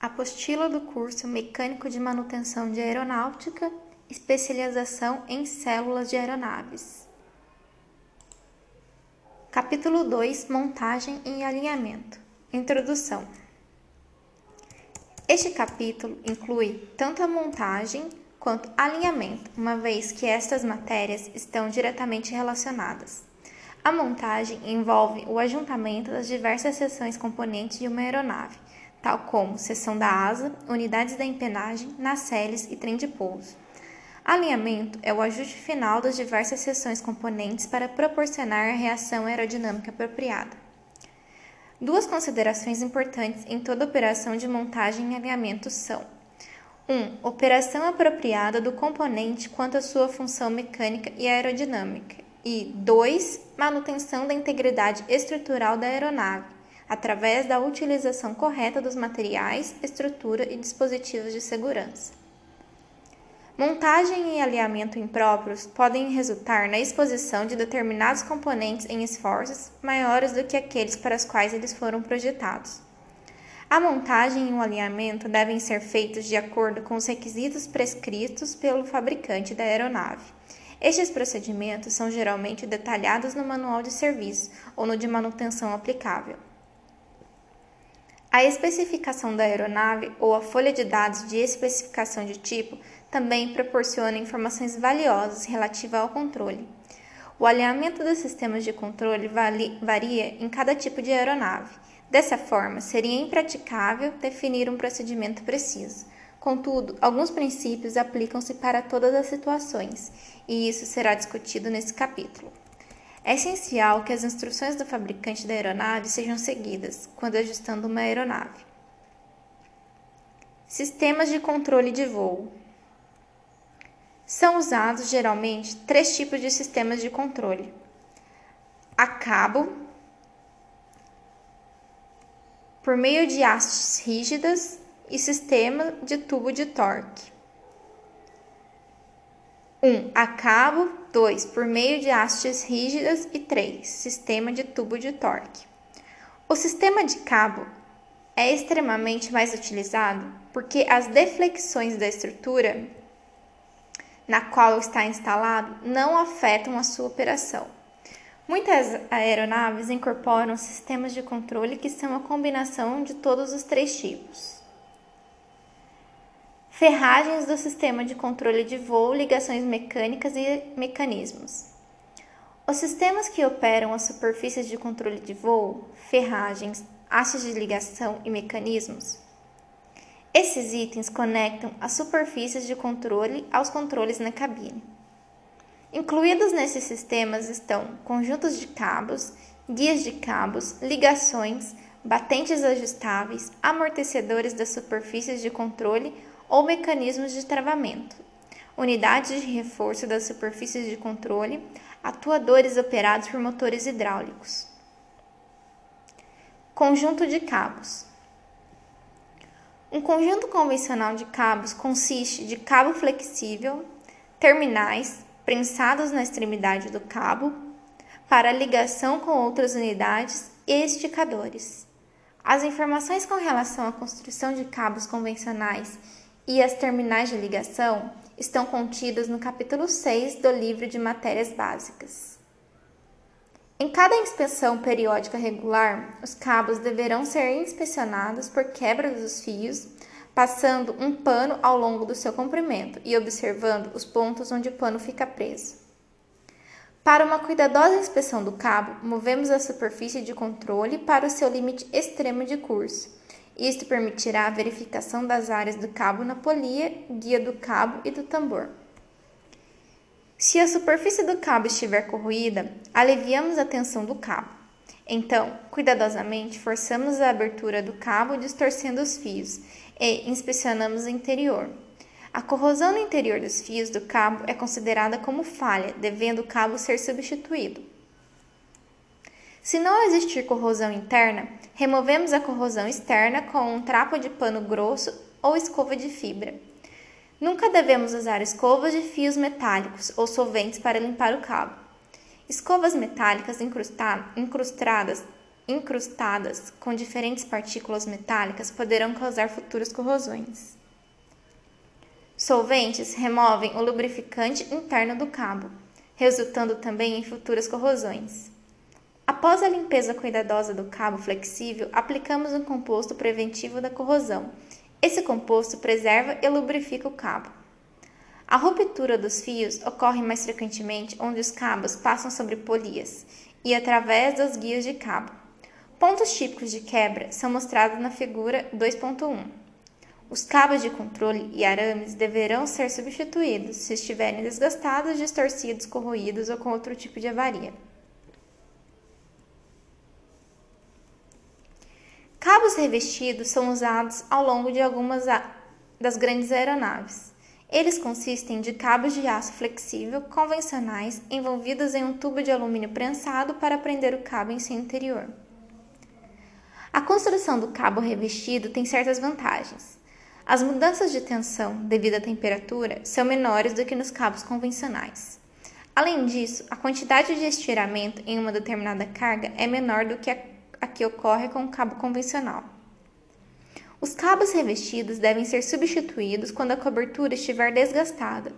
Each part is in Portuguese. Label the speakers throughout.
Speaker 1: Apostila do curso Mecânico de Manutenção de Aeronáutica, especialização em células de aeronaves. Capítulo 2 Montagem e alinhamento. Introdução. Este capítulo inclui tanto a montagem quanto alinhamento, uma vez que estas matérias estão diretamente relacionadas. A montagem envolve o ajuntamento das diversas seções componentes de uma aeronave, tal como seção da asa, unidades da empenagem, nacelles e trem de pouso. Alinhamento é o ajuste final das diversas seções componentes para proporcionar a reação aerodinâmica apropriada. Duas considerações importantes em toda operação de montagem e alinhamento são: 1. Um, operação apropriada do componente quanto à sua função mecânica e aerodinâmica, e 2. Manutenção da integridade estrutural da aeronave, através da utilização correta dos materiais, estrutura e dispositivos de segurança. Montagem e alinhamento impróprios podem resultar na exposição de determinados componentes em esforços maiores do que aqueles para os quais eles foram projetados. A montagem e o alinhamento devem ser feitos de acordo com os requisitos prescritos pelo fabricante da aeronave estes procedimentos são geralmente detalhados no manual de serviço ou no de manutenção aplicável. A especificação da aeronave ou a folha de dados de especificação de tipo também proporciona informações valiosas relativas ao controle. O alinhamento dos sistemas de controle varia em cada tipo de aeronave. Dessa forma, seria impraticável definir um procedimento preciso. Contudo, alguns princípios aplicam-se para todas as situações, e isso será discutido nesse capítulo. É essencial que as instruções do fabricante da aeronave sejam seguidas quando ajustando uma aeronave. Sistemas de controle de voo. São usados geralmente três tipos de sistemas de controle: a cabo, por meio de hastes rígidas e sistema de tubo de torque. 1. Um, a cabo. 2. Por meio de hastes rígidas. E 3. Sistema de tubo de torque. O sistema de cabo é extremamente mais utilizado porque as deflexões da estrutura na qual está instalado não afetam a sua operação. Muitas aeronaves incorporam sistemas de controle que são a combinação de todos os três tipos ferragens do sistema de controle de voo, ligações mecânicas e mecanismos. Os sistemas que operam as superfícies de controle de voo, ferragens, hastes de ligação e mecanismos. Esses itens conectam as superfícies de controle aos controles na cabine. Incluídos nesses sistemas estão conjuntos de cabos, guias de cabos, ligações, batentes ajustáveis, amortecedores das superfícies de controle ou mecanismos de travamento, unidades de reforço das superfícies de controle, atuadores operados por motores hidráulicos. Conjunto de cabos. Um conjunto convencional de cabos consiste de cabo flexível, terminais prensados na extremidade do cabo para ligação com outras unidades e esticadores. As informações com relação à construção de cabos convencionais e as terminais de ligação estão contidas no capítulo 6 do livro de matérias básicas. Em cada inspeção periódica regular, os cabos deverão ser inspecionados por quebra dos fios, passando um pano ao longo do seu comprimento e observando os pontos onde o pano fica preso. Para uma cuidadosa inspeção do cabo, movemos a superfície de controle para o seu limite extremo de curso isto permitirá a verificação das áreas do cabo na polia, guia do cabo e do tambor. Se a superfície do cabo estiver corroída, aliviamos a tensão do cabo. Então, cuidadosamente, forçamos a abertura do cabo distorcendo os fios e inspecionamos o interior. A corrosão no interior dos fios do cabo é considerada como falha, devendo o cabo ser substituído. Se não existir corrosão interna, removemos a corrosão externa com um trapo de pano grosso ou escova de fibra. Nunca devemos usar escovas de fios metálicos ou solventes para limpar o cabo. Escovas metálicas incrustadas incrustadas com diferentes partículas metálicas poderão causar futuras corrosões. Solventes removem o lubrificante interno do cabo, resultando também em futuras corrosões. Após a limpeza cuidadosa do cabo flexível, aplicamos um composto preventivo da corrosão. Esse composto preserva e lubrifica o cabo. A ruptura dos fios ocorre mais frequentemente onde os cabos passam sobre polias e através das guias de cabo. Pontos típicos de quebra são mostrados na figura 2.1. Os cabos de controle e arames deverão ser substituídos se estiverem desgastados, distorcidos, corroídos ou com outro tipo de avaria. Cabos revestidos são usados ao longo de algumas das grandes aeronaves. Eles consistem de cabos de aço flexível convencionais envolvidos em um tubo de alumínio prensado para prender o cabo em seu interior. A construção do cabo revestido tem certas vantagens. As mudanças de tensão devido à temperatura são menores do que nos cabos convencionais. Além disso, a quantidade de estiramento em uma determinada carga é menor do que a, a que ocorre com o cabo convencional. Os cabos revestidos devem ser substituídos quando a cobertura estiver desgastada,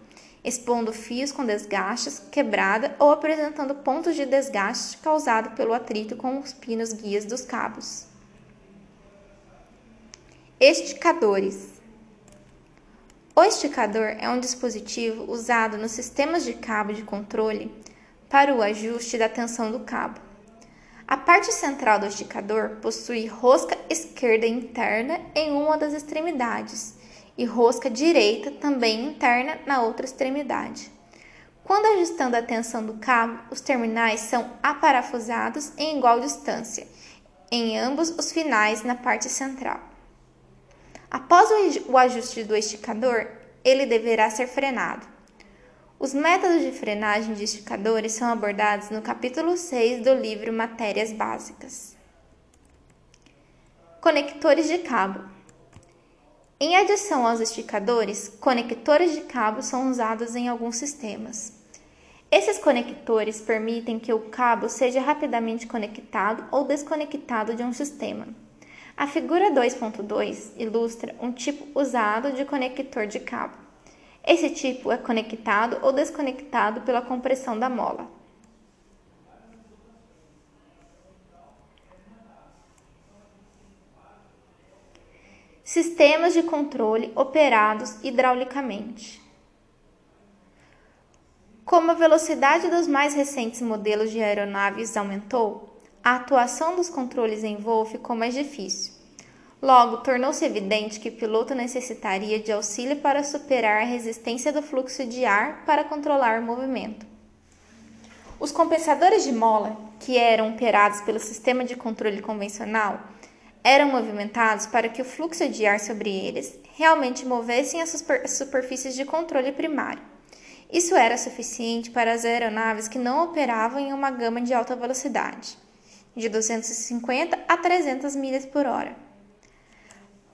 Speaker 1: expondo fios com desgastes, quebrada ou apresentando pontos de desgaste causado pelo atrito com os pinos guias dos cabos. Esticadores. O esticador é um dispositivo usado nos sistemas de cabo de controle para o ajuste da tensão do cabo. A parte central do esticador possui rosca esquerda interna em uma das extremidades e rosca direita também interna na outra extremidade. Quando ajustando a tensão do cabo, os terminais são aparafusados em igual distância em ambos os finais na parte central. Após o ajuste do esticador, ele deverá ser frenado. Os métodos de frenagem de esticadores são abordados no capítulo 6 do livro Matérias Básicas. Conectores de cabo. Em adição aos esticadores, conectores de cabo são usados em alguns sistemas. Esses conectores permitem que o cabo seja rapidamente conectado ou desconectado de um sistema. A figura 2.2 ilustra um tipo usado de conector de cabo. Esse tipo é conectado ou desconectado pela compressão da mola. Sistemas de controle operados hidraulicamente. Como a velocidade dos mais recentes modelos de aeronaves aumentou, a atuação dos controles em voo ficou mais difícil. Logo, tornou-se evidente que o piloto necessitaria de auxílio para superar a resistência do fluxo de ar para controlar o movimento. Os compensadores de mola, que eram operados pelo sistema de controle convencional, eram movimentados para que o fluxo de ar sobre eles realmente movessem as superfícies de controle primário. Isso era suficiente para as aeronaves que não operavam em uma gama de alta velocidade de 250 a 300 milhas por hora.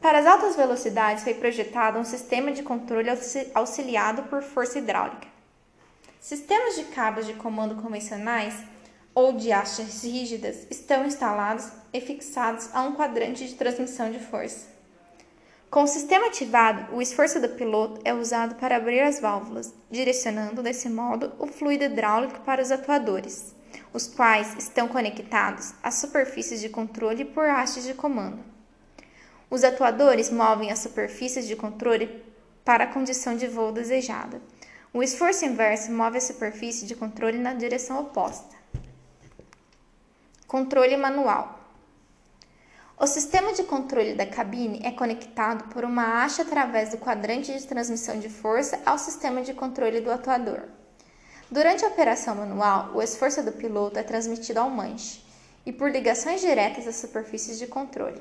Speaker 1: Para as altas velocidades foi projetado um sistema de controle auxiliado por força hidráulica. Sistemas de cabos de comando convencionais ou de hastes rígidas estão instalados e fixados a um quadrante de transmissão de força. Com o sistema ativado, o esforço do piloto é usado para abrir as válvulas, direcionando desse modo o fluido hidráulico para os atuadores os quais estão conectados às superfícies de controle por hastes de comando. Os atuadores movem as superfícies de controle para a condição de voo desejada. O esforço inverso move a superfície de controle na direção oposta. Controle manual. O sistema de controle da cabine é conectado por uma haste através do quadrante de transmissão de força ao sistema de controle do atuador. Durante a operação manual, o esforço do piloto é transmitido ao manche e por ligações diretas às superfícies de controle.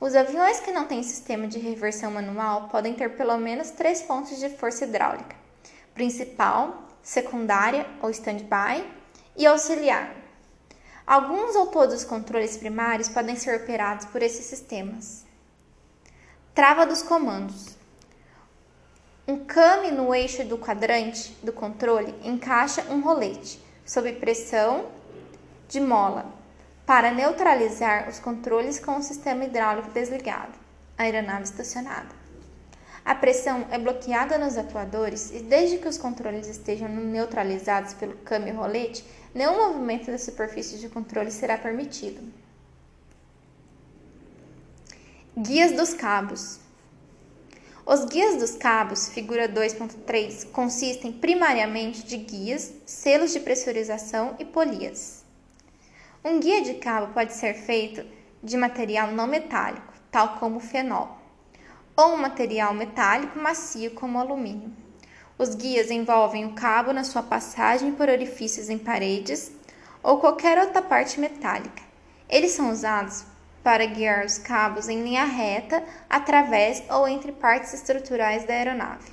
Speaker 1: Os aviões que não têm sistema de reversão manual podem ter pelo menos três pontos de força hidráulica: principal, secundária ou standby e auxiliar. Alguns ou todos os controles primários podem ser operados por esses sistemas. Trava dos comandos. Um came no eixo do quadrante do controle encaixa um rolete sob pressão de mola para neutralizar os controles com o sistema hidráulico desligado, a aeronave estacionada. A pressão é bloqueada nos atuadores e, desde que os controles estejam neutralizados pelo câmbio rolete, nenhum movimento da superfície de controle será permitido. Guias dos cabos. Os guias dos cabos, figura 2.3, consistem primariamente de guias, selos de pressurização e polias. Um guia de cabo pode ser feito de material não metálico, tal como fenol ou um material metálico macio como alumínio. Os guias envolvem o cabo na sua passagem por orifícios em paredes ou qualquer outra parte metálica. Eles são usados para guiar os cabos em linha reta, através ou entre partes estruturais da aeronave.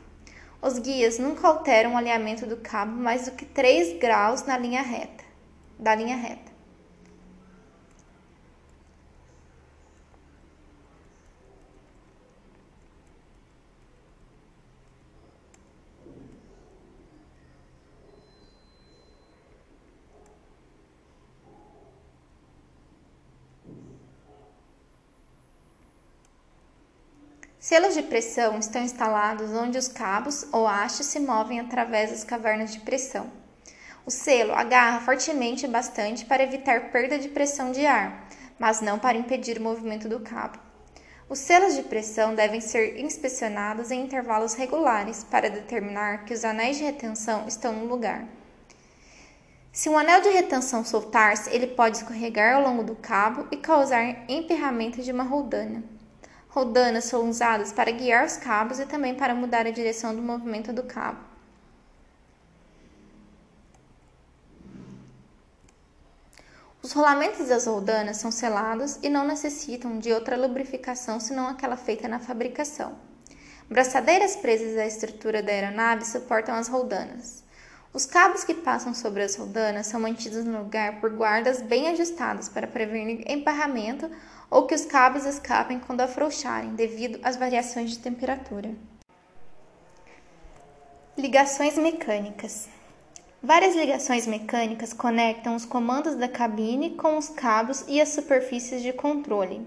Speaker 1: Os guias nunca alteram o alinhamento do cabo mais do que 3 graus na linha reta, da linha reta. Selos de pressão estão instalados onde os cabos ou hastes se movem através das cavernas de pressão. O selo agarra fortemente bastante para evitar perda de pressão de ar, mas não para impedir o movimento do cabo. Os selos de pressão devem ser inspecionados em intervalos regulares para determinar que os anéis de retenção estão no lugar. Se um anel de retenção soltar-se, ele pode escorregar ao longo do cabo e causar emperramento de uma roldana. Roldanas são usadas para guiar os cabos e também para mudar a direção do movimento do cabo. Os rolamentos das roldanas são selados e não necessitam de outra lubrificação senão aquela feita na fabricação. Braçadeiras presas à estrutura da aeronave suportam as roldanas. Os cabos que passam sobre as roldanas são mantidos no lugar por guardas bem ajustadas para prevenir emparramento ou que os cabos escapem quando afrouxarem devido às variações de temperatura. Ligações mecânicas. Várias ligações mecânicas conectam os comandos da cabine com os cabos e as superfícies de controle.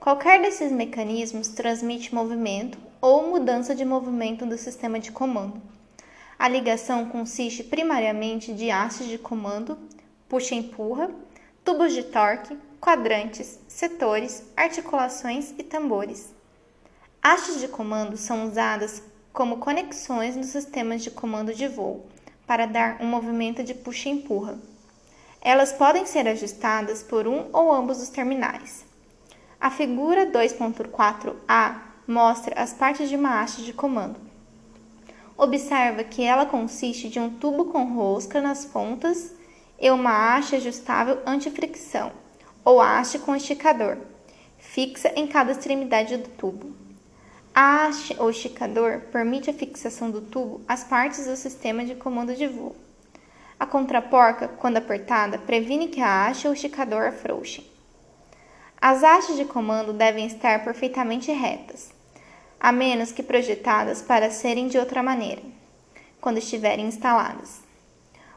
Speaker 1: Qualquer desses mecanismos transmite movimento ou mudança de movimento do sistema de comando. A ligação consiste primariamente de hastes de comando, puxa-empurra, tubos de torque, quadrantes, setores, articulações e tambores. Hastes de comando são usadas como conexões nos sistemas de comando de voo, para dar um movimento de puxa e empurra. Elas podem ser ajustadas por um ou ambos os terminais. A figura 2.4a mostra as partes de uma haste de comando. Observa que ela consiste de um tubo com rosca nas pontas e uma haste ajustável anti-fricção ou haste com esticador, fixa em cada extremidade do tubo. A haste ou esticador permite a fixação do tubo às partes do sistema de comando de voo. A contraporca, quando apertada, previne que a haste ou esticador afrouxem. As hastes de comando devem estar perfeitamente retas, a menos que projetadas para serem de outra maneira, quando estiverem instaladas.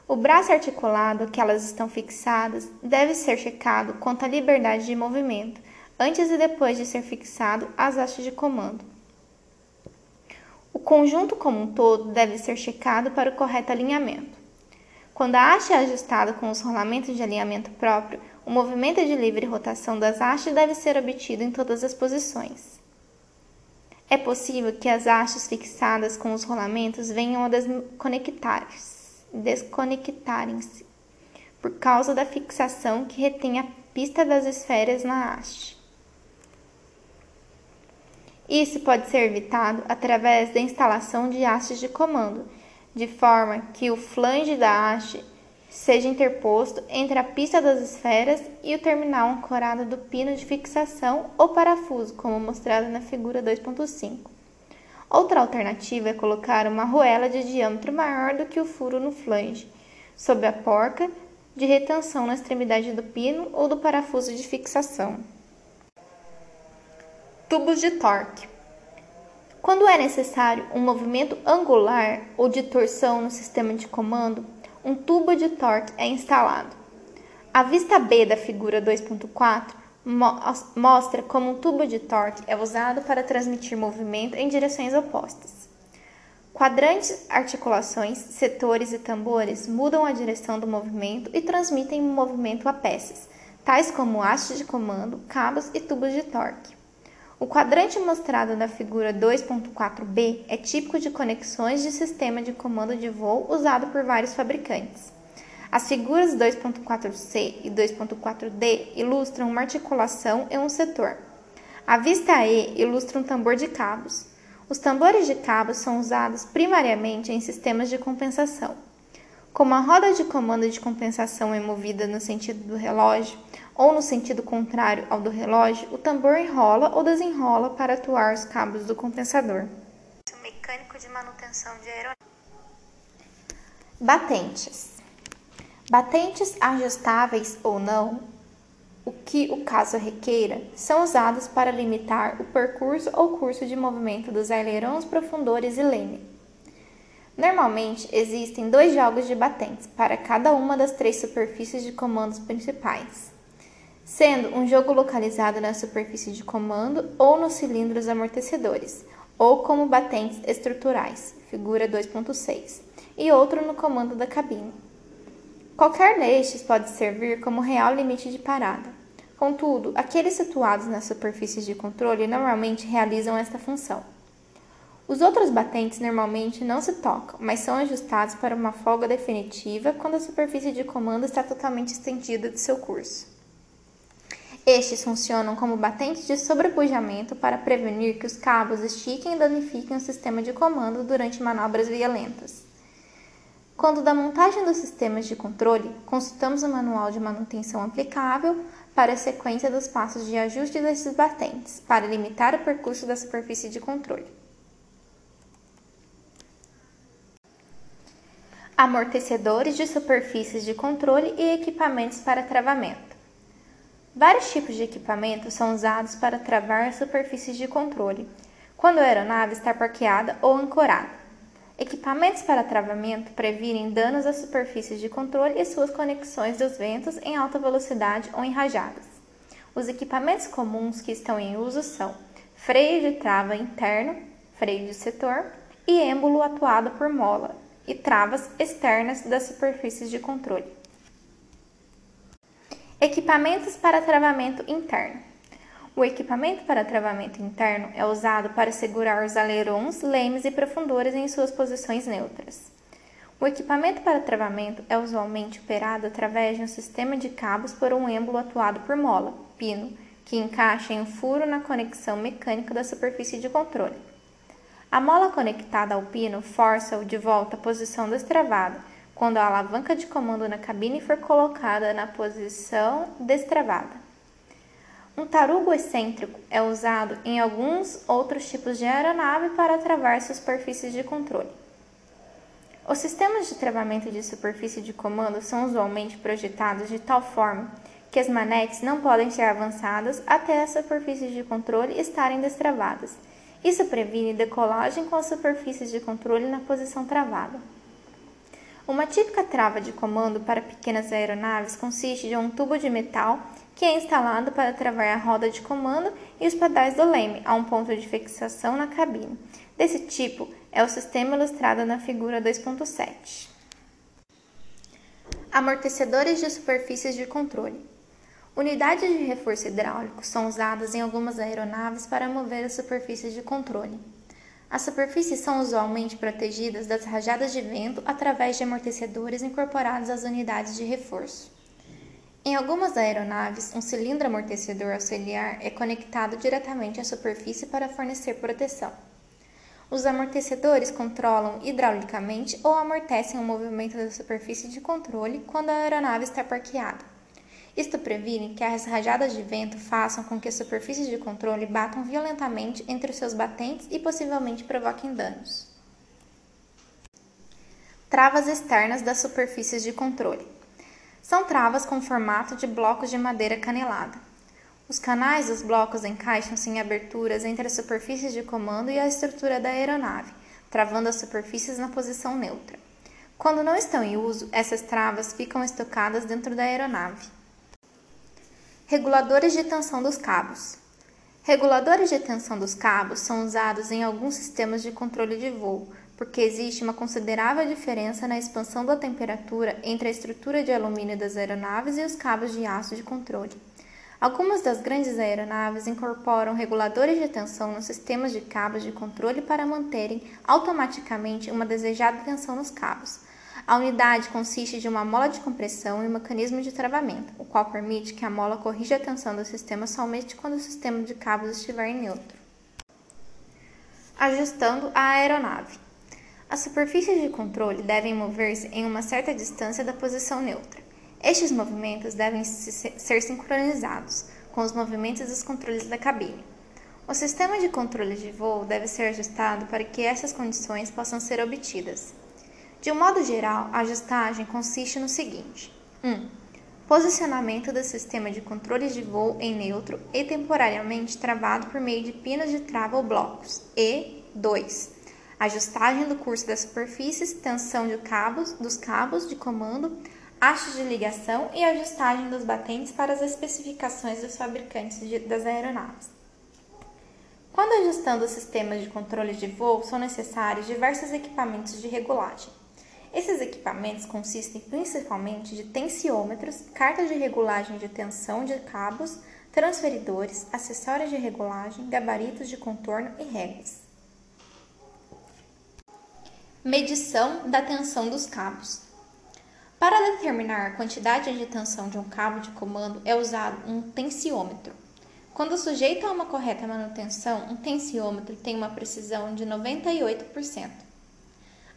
Speaker 1: O braço articulado que elas estão fixadas deve ser checado quanto à liberdade de movimento, antes e depois de ser fixado às hastes de comando. O conjunto como um todo deve ser checado para o correto alinhamento. Quando a haste é ajustada com os rolamentos de alinhamento próprio, o movimento de livre rotação das hastes deve ser obtido em todas as posições. É possível que as hastes fixadas com os rolamentos venham a desconectar-se desconectarem-se por causa da fixação que retém a pista das esferas na haste. Isso pode ser evitado através da instalação de hastes de comando, de forma que o flange da haste seja interposto entre a pista das esferas e o terminal ancorado do pino de fixação ou parafuso, como mostrado na figura 2.5. Outra alternativa é colocar uma arruela de diâmetro maior do que o furo no flange, sob a porca de retenção na extremidade do pino ou do parafuso de fixação. Tubos de torque. Quando é necessário um movimento angular ou de torção no sistema de comando, um tubo de torque é instalado. A vista B da figura 2.4 mostra como um tubo de torque é usado para transmitir movimento em direções opostas. Quadrantes, articulações, setores e tambores mudam a direção do movimento e transmitem movimento a peças, tais como hastes de comando, cabos e tubos de torque. O quadrante mostrado na figura 2.4b é típico de conexões de sistema de comando de voo usado por vários fabricantes. As figuras 2.4c e 2.4d ilustram uma articulação em um setor. A vista E ilustra um tambor de cabos. Os tambores de cabos são usados primariamente em sistemas de compensação. Como a roda de comando de compensação é movida no sentido do relógio ou no sentido contrário ao do relógio, o tambor enrola ou desenrola para atuar os cabos do compensador.
Speaker 2: Mecânico de manutenção de aeronave.
Speaker 1: Batentes. Batentes ajustáveis ou não o que o caso requeira, são usados para limitar o percurso ou curso de movimento dos ailerons, profundores e leme. Normalmente, existem dois jogos de batentes para cada uma das três superfícies de comandos principais, sendo um jogo localizado na superfície de comando ou nos cilindros amortecedores, ou como batentes estruturais, figura 2.6, e outro no comando da cabine. Qualquer destes pode servir como real limite de parada. Contudo, aqueles situados nas superfícies de controle normalmente realizam esta função. Os outros batentes normalmente não se tocam, mas são ajustados para uma folga definitiva quando a superfície de comando está totalmente estendida de seu curso. Estes funcionam como batentes de sobrepujamento para prevenir que os cabos estiquem e danifiquem o sistema de comando durante manobras violentas. Quando da montagem dos sistemas de controle, consultamos o manual de manutenção aplicável para a sequência dos passos de ajuste desses batentes, para limitar o percurso da superfície de controle. Amortecedores de superfícies de controle e equipamentos para travamento. Vários tipos de equipamentos são usados para travar superfícies de controle, quando a aeronave está parqueada ou ancorada. Equipamentos para travamento previnem danos às superfícies de controle e suas conexões dos ventos em alta velocidade ou em rajadas. Os equipamentos comuns que estão em uso são freio de trava interno, freio de setor e êmbolo atuado por mola e travas externas das superfícies de controle. Equipamentos para travamento interno. O equipamento para travamento interno é usado para segurar os alerons, lemes e profundores em suas posições neutras. O equipamento para travamento é usualmente operado através de um sistema de cabos por um êmbolo atuado por mola, pino, que encaixa em um furo na conexão mecânica da superfície de controle. A mola conectada ao pino força-o de volta à posição destravada quando a alavanca de comando na cabine for colocada na posição destravada. Um tarugo excêntrico é usado em alguns outros tipos de aeronave para travar superfícies de controle. Os sistemas de travamento de superfície de comando são usualmente projetados de tal forma que as manetes não podem ser avançadas até as superfícies de controle estarem destravadas. Isso previne decolagem com as superfícies de controle na posição travada. Uma típica trava de comando para pequenas aeronaves consiste de um tubo de metal que é instalado para travar a roda de comando e os pedais do leme a um ponto de fixação na cabine. Desse tipo é o sistema ilustrado na figura 2.7. Amortecedores de superfícies de controle. Unidades de reforço hidráulico são usadas em algumas aeronaves para mover as superfícies de controle. As superfícies são usualmente protegidas das rajadas de vento através de amortecedores incorporados às unidades de reforço. Em algumas aeronaves, um cilindro amortecedor auxiliar é conectado diretamente à superfície para fornecer proteção. Os amortecedores controlam hidraulicamente ou amortecem o movimento da superfície de controle quando a aeronave está parqueada. Isto previne que as rajadas de vento façam com que as superfícies de controle batam violentamente entre os seus batentes e possivelmente provoquem danos. Travas externas das superfícies de controle. São travas com formato de blocos de madeira canelada. Os canais dos blocos encaixam-se em aberturas entre as superfícies de comando e a estrutura da aeronave, travando as superfícies na posição neutra. Quando não estão em uso, essas travas ficam estocadas dentro da aeronave. Reguladores de tensão dos cabos. Reguladores de tensão dos cabos são usados em alguns sistemas de controle de voo, porque existe uma considerável diferença na expansão da temperatura entre a estrutura de alumínio das aeronaves e os cabos de aço de controle. Algumas das grandes aeronaves incorporam reguladores de tensão nos sistemas de cabos de controle para manterem automaticamente uma desejada tensão nos cabos. A unidade consiste de uma mola de compressão e um mecanismo de travamento, o qual permite que a mola corrija a tensão do sistema somente quando o sistema de cabos estiver em neutro. Ajustando a aeronave. As superfícies de controle devem mover-se em uma certa distância da posição neutra. Estes movimentos devem ser sincronizados com os movimentos dos controles da cabine. O sistema de controle de voo deve ser ajustado para que essas condições possam ser obtidas. De um modo geral, a ajustagem consiste no seguinte: 1. Um, posicionamento do sistema de controle de voo em neutro e temporariamente travado por meio de pinos de trava ou blocos. E 2. Ajustagem do curso das superfícies, tensão de cabos, dos cabos de comando, hastes de ligação e ajustagem dos batentes para as especificações dos fabricantes de, das aeronaves. Quando ajustando os sistemas de controle de voo, são necessários diversos equipamentos de regulagem. Esses equipamentos consistem principalmente de tensiômetros, cartas de regulagem de tensão de cabos, transferidores, acessórios de regulagem, gabaritos de contorno e réguas. Medição da tensão dos cabos. Para determinar a quantidade de tensão de um cabo de comando é usado um tensiômetro. Quando sujeito a uma correta manutenção, um tensiômetro tem uma precisão de 98%.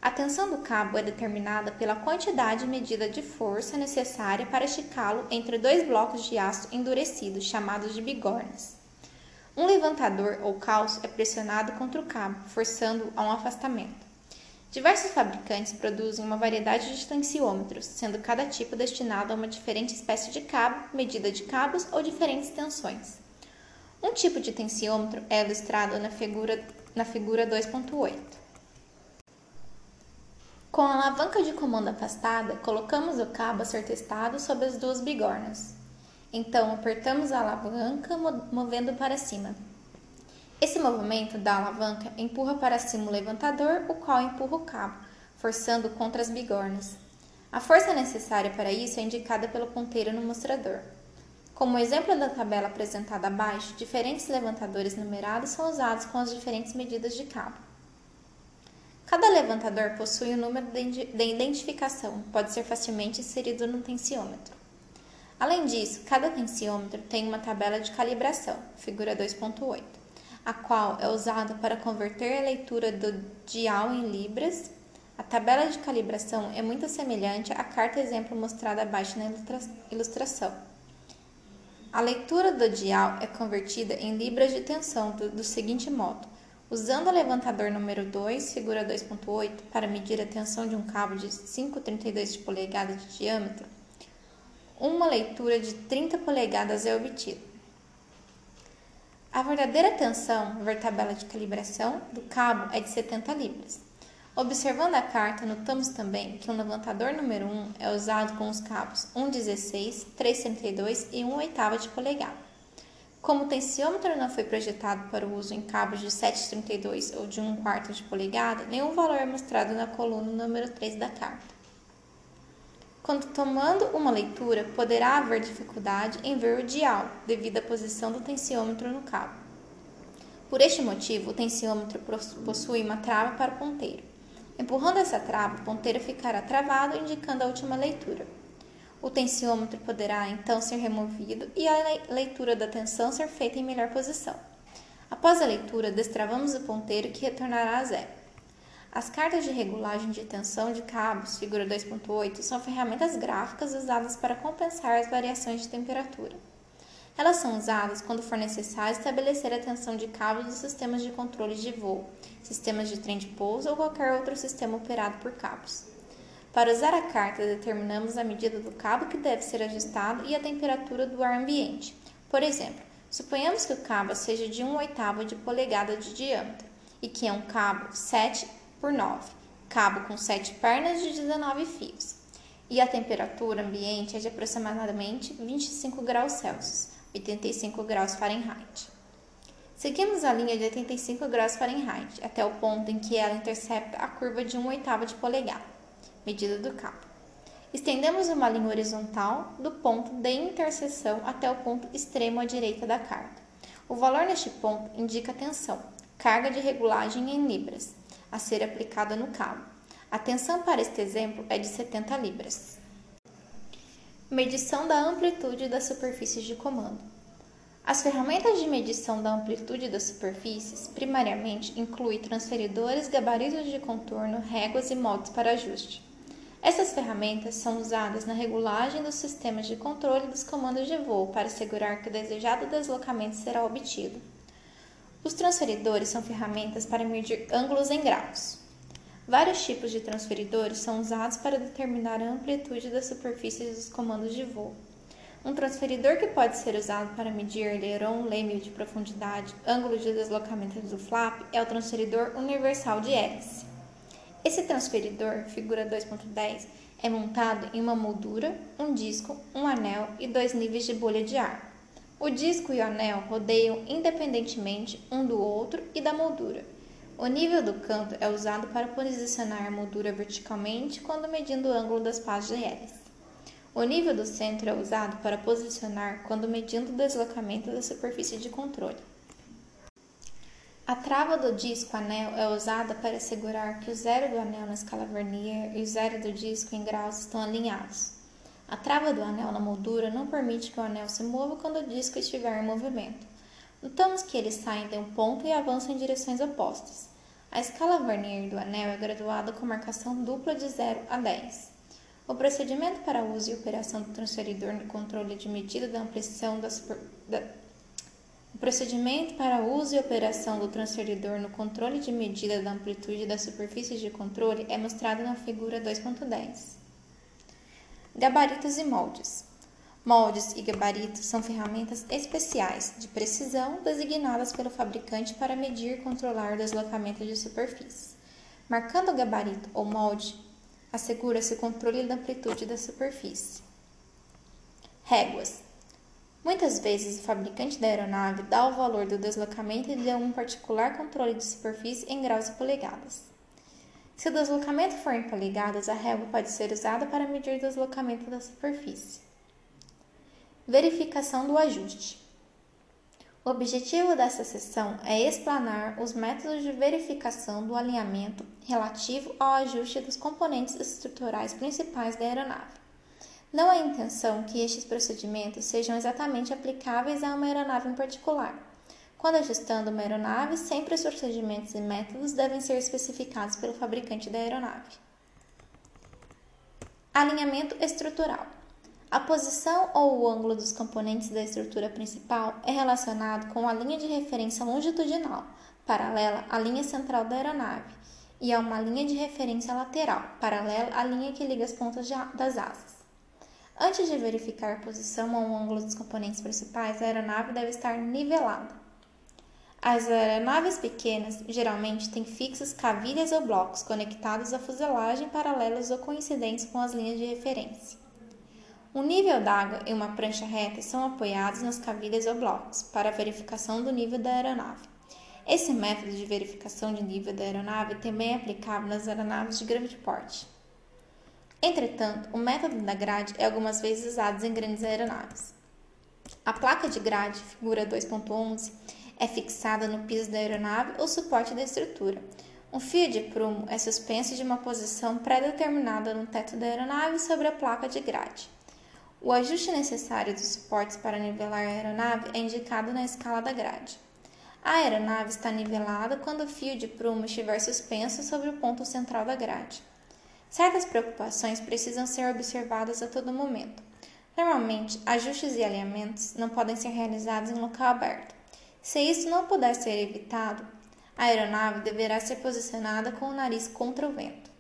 Speaker 1: A tensão do cabo é determinada pela quantidade medida de força necessária para esticá-lo entre dois blocos de aço endurecido, chamados de bigornas. Um levantador ou calço é pressionado contra o cabo, forçando a um afastamento. Diversos fabricantes produzem uma variedade de tensiômetros, sendo cada tipo destinado a uma diferente espécie de cabo, medida de cabos ou diferentes tensões. Um tipo de tensiômetro é ilustrado na figura, na figura 2.8. Com a alavanca de comando afastada, colocamos o cabo a ser testado sobre as duas bigornas. Então, apertamos a alavanca, movendo para cima. Esse movimento da alavanca empurra para cima o levantador, o qual empurra o cabo, forçando contra as bigornas. A força necessária para isso é indicada pelo ponteiro no mostrador. Como exemplo da tabela apresentada abaixo, diferentes levantadores numerados são usados com as diferentes medidas de cabo. Cada levantador possui um número de identificação, pode ser facilmente inserido no tensiômetro. Além disso, cada tensiômetro tem uma tabela de calibração, figura 2.8 a qual é usada para converter a leitura do dial em libras. A tabela de calibração é muito semelhante à carta exemplo mostrada abaixo na ilustração. A leitura do dial é convertida em libras de tensão do, do seguinte modo: usando o levantador número 2, figura 2.8, para medir a tensão de um cabo de 5,32 de de diâmetro, uma leitura de 30 polegadas é obtida. A verdadeira tensão, ver tabela de calibração, do cabo é de 70 libras. Observando a carta, notamos também que o levantador número 1 é usado com os cabos 1,16, 3,32 e 1 oitava de polegada. Como o tensiômetro não foi projetado para o uso em cabos de 7,32 ou de 1 quarto de polegada, nenhum valor é mostrado na coluna número 3 da carta. Quando tomando uma leitura, poderá haver dificuldade em ver o dial, devido à posição do tensiômetro no cabo. Por este motivo, o tensiômetro possui uma trava para o ponteiro. Empurrando essa trava, o ponteiro ficará travado, indicando a última leitura. O tensiômetro poderá então ser removido e a leitura da tensão ser feita em melhor posição. Após a leitura, destravamos o ponteiro que retornará a zero. As cartas de regulagem de tensão de cabos, figura 2.8, são ferramentas gráficas usadas para compensar as variações de temperatura. Elas são usadas quando for necessário estabelecer a tensão de cabos dos sistemas de controle de voo, sistemas de trem de pouso ou qualquer outro sistema operado por cabos. Para usar a carta, determinamos a medida do cabo que deve ser ajustado e a temperatura do ar ambiente. Por exemplo, suponhamos que o cabo seja de 1 oitavo de polegada de diâmetro e que é um cabo 7 por 9, cabo com 7 pernas de 19 fios. E a temperatura ambiente é de aproximadamente 25 graus Celsius. 85 graus Fahrenheit. Seguimos a linha de 85 graus Fahrenheit até o ponto em que ela intercepta a curva de 1 oitava de polegada, medida do cabo. Estendemos uma linha horizontal do ponto de interseção até o ponto extremo à direita da carga. O valor neste ponto indica a tensão, carga de regulagem em libras, a ser aplicada no cabo. A tensão para este exemplo é de 70 libras. Medição da amplitude das superfícies de comando. As ferramentas de medição da amplitude das superfícies, primariamente, incluem transferidores, gabaritos de contorno, réguas e moldes para ajuste. Essas ferramentas são usadas na regulagem dos sistemas de controle dos comandos de voo para assegurar que o desejado deslocamento será obtido. Os transferidores são ferramentas para medir ângulos em graus. Vários tipos de transferidores são usados para determinar a amplitude das superfícies dos comandos de voo. Um transferidor que pode ser usado para medir aileron, leme de profundidade, ângulo de deslocamento do flap é o transferidor universal de hélice. Esse transferidor, figura 2.10, é montado em uma moldura, um disco, um anel e dois níveis de bolha de ar. O disco e o anel rodeiam independentemente um do outro e da moldura. O nível do canto é usado para posicionar a moldura verticalmente quando medindo o ângulo das pás hélice. O nível do centro é usado para posicionar quando medindo o deslocamento da superfície de controle. A trava do disco anel é usada para assegurar que o zero do anel na escala vernier e o zero do disco em graus estão alinhados. A trava do anel na moldura não permite que o anel se mova quando o disco estiver em movimento. Notamos que eles saem de um ponto e avançam em direções opostas. A escala Vernier do anel é graduada com marcação dupla de 0 a 10. O procedimento para uso e operação do transferidor no controle de medida da ampliação da, super... da... O procedimento para uso e operação do transferidor no controle de medida da amplitude das superfícies de controle é mostrado na figura 2.10. Gabaritos e moldes. Moldes e gabaritos são ferramentas especiais de precisão designadas pelo fabricante para medir e controlar o deslocamento de superfície. Marcando o gabarito ou molde, assegura-se o controle da amplitude da superfície. Réguas. Muitas vezes o fabricante da aeronave dá o valor do deslocamento de um particular controle de superfície em graus e polegadas. Se o deslocamento for em polegadas, a régua pode ser usada para medir o deslocamento da superfície. Verificação do ajuste. O objetivo dessa sessão é explanar os métodos de verificação do alinhamento relativo ao ajuste dos componentes estruturais principais da aeronave. Não é intenção que estes procedimentos sejam exatamente aplicáveis a uma aeronave em particular quando ajustando uma aeronave, sempre os procedimentos e métodos devem ser especificados pelo fabricante da aeronave. Alinhamento estrutural. A posição ou o ângulo dos componentes da estrutura principal é relacionado com a linha de referência longitudinal, paralela à linha central da aeronave, e a uma linha de referência lateral, paralela à linha que liga as pontas das asas. Antes de verificar a posição ou o ângulo dos componentes principais, a aeronave deve estar nivelada. As aeronaves pequenas geralmente têm fixos cavilhas ou blocos conectados à fuselagem paralelos ou coincidentes com as linhas de referência. Um nível d'água e uma prancha reta são apoiados nas cavilhas ou blocos para verificação do nível da aeronave. Esse método de verificação de nível da aeronave também é aplicável nas aeronaves de grande porte. Entretanto, o método da grade é algumas vezes usado em grandes aeronaves. A placa de grade, figura 2.11, é fixada no piso da aeronave ou suporte da estrutura. Um fio de prumo é suspenso de uma posição pré-determinada no teto da aeronave sobre a placa de grade. O ajuste necessário dos suportes para nivelar a aeronave é indicado na escala da grade. A aeronave está nivelada quando o fio de prumo estiver suspenso sobre o ponto central da grade. Certas preocupações precisam ser observadas a todo momento. Normalmente, ajustes e alinhamentos não podem ser realizados em local aberto. Se isso não puder ser evitado, a aeronave deverá ser posicionada com o nariz contra o vento.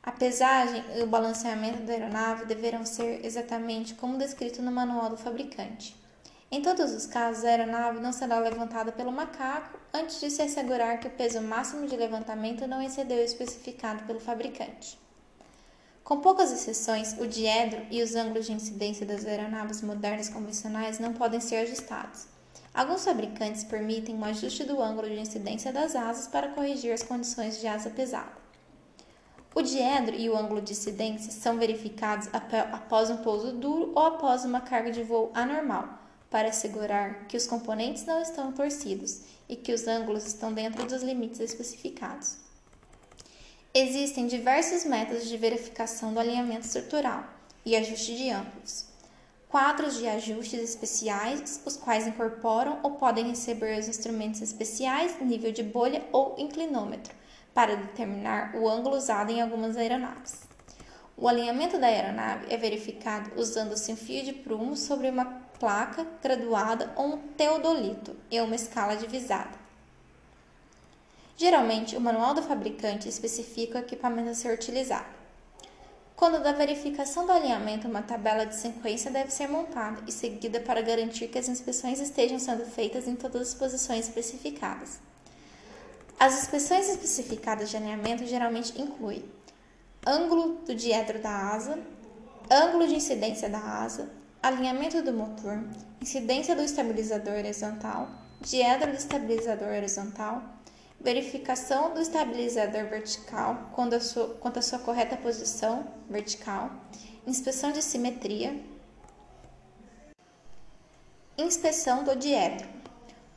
Speaker 1: A pesagem e o balanceamento da aeronave deverão ser exatamente como descrito no manual do fabricante. Em todos os casos, a aeronave não será levantada pelo macaco antes de se assegurar que o peso máximo de levantamento não excedeu o especificado pelo fabricante. Com poucas exceções, o diedro e os ângulos de incidência das aeronaves modernas convencionais não podem ser ajustados. Alguns fabricantes permitem o ajuste do ângulo de incidência das asas para corrigir as condições de asa pesada. O diedro e o ângulo de incidência são verificados após um pouso duro ou após uma carga de voo anormal, para assegurar que os componentes não estão torcidos e que os ângulos estão dentro dos limites especificados. Existem diversos métodos de verificação do alinhamento estrutural e ajuste de ângulos. Quadros de ajustes especiais, os quais incorporam ou podem receber os instrumentos especiais, nível de bolha ou inclinômetro, para determinar o ângulo usado em algumas aeronaves. O alinhamento da aeronave é verificado usando-se um fio de prumo sobre uma placa graduada ou um teodolito e uma escala divisada. Geralmente, o manual do fabricante especifica o equipamento a ser utilizado. Quando da verificação do alinhamento, uma tabela de sequência deve ser montada e seguida para garantir que as inspeções estejam sendo feitas em todas as posições especificadas. As inspeções especificadas de alinhamento geralmente incluem ângulo do diedro da asa, ângulo de incidência da asa, alinhamento do motor, incidência do estabilizador horizontal, diedro do estabilizador horizontal, verificação do estabilizador vertical quanto à sua, quanto à sua correta posição vertical, inspeção de simetria, inspeção do diedro.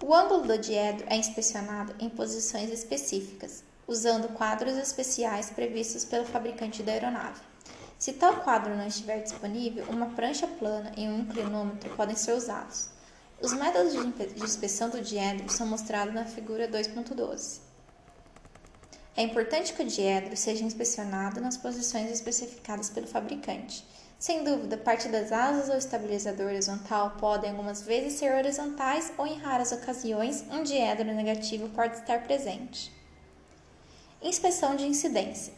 Speaker 1: O ângulo do diedro é inspecionado em posições específicas, usando quadros especiais previstos pelo fabricante da aeronave. Se tal quadro não estiver disponível, uma prancha plana e um inclinômetro podem ser usados. Os métodos de inspeção do diedro são mostrados na figura 2.12. É importante que o diedro seja inspecionado nas posições especificadas pelo fabricante. Sem dúvida, parte das asas ou estabilizador horizontal podem algumas vezes ser horizontais ou, em raras ocasiões, um diedro negativo pode estar presente. Inspeção de incidência.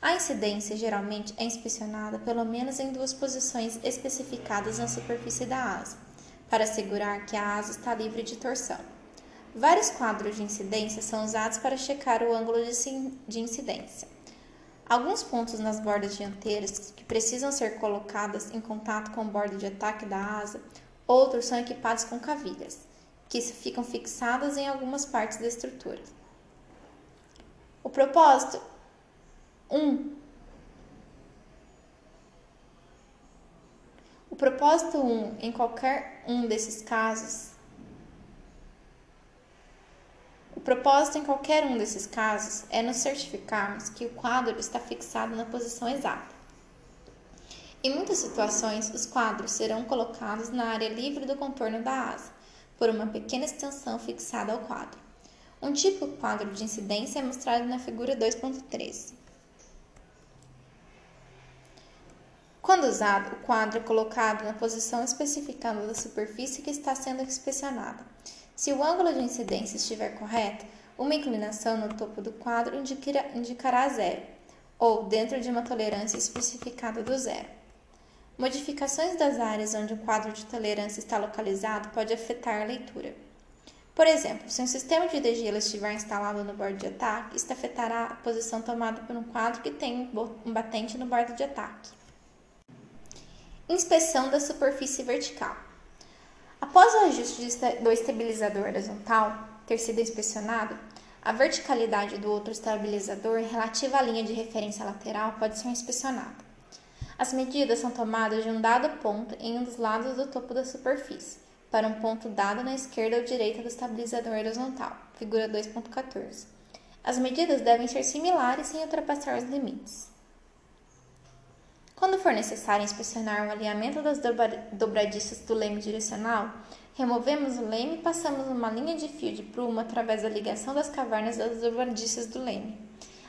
Speaker 1: A incidência geralmente é inspecionada pelo menos em duas posições especificadas na superfície da asa para assegurar que a asa está livre de torção. Vários quadros de incidência são usados para checar o ângulo de incidência. Alguns pontos nas bordas dianteiras que precisam ser colocadas em contato com o bordo de ataque da asa, outros são equipados com cavilhas, que ficam fixadas em algumas partes da estrutura. O propósito 1. Um, O propósito 1 um, em qualquer um desses casos O propósito em qualquer um desses casos é nos certificarmos que o quadro está fixado na posição exata. Em muitas situações, os quadros serão colocados na área livre do contorno da asa, por uma pequena extensão fixada ao quadro. Um típico quadro de incidência é mostrado na figura 2.13. Quando usado, o quadro é colocado na posição especificada da superfície que está sendo inspecionada. Se o ângulo de incidência estiver correto, uma inclinação no topo do quadro indicará, indicará zero, ou dentro de uma tolerância especificada do zero. Modificações das áreas onde o quadro de tolerância está localizado pode afetar a leitura. Por exemplo, se um sistema de degelo estiver instalado no bordo de ataque, isto afetará a posição tomada por um quadro que tem um batente no bordo de ataque. Inspeção da superfície vertical. Após o ajuste do estabilizador horizontal ter sido inspecionado, a verticalidade do outro estabilizador relativa à linha de referência lateral pode ser inspecionada. As medidas são tomadas de um dado ponto em um dos lados do topo da superfície, para um ponto dado na esquerda ou direita do estabilizador horizontal, figura 2.14. As medidas devem ser similares sem ultrapassar os limites. Quando for necessário inspecionar o alinhamento das dobradiças do leme direcional, removemos o leme e passamos uma linha de fio de prumo através da ligação das cavernas das dobradiças do leme.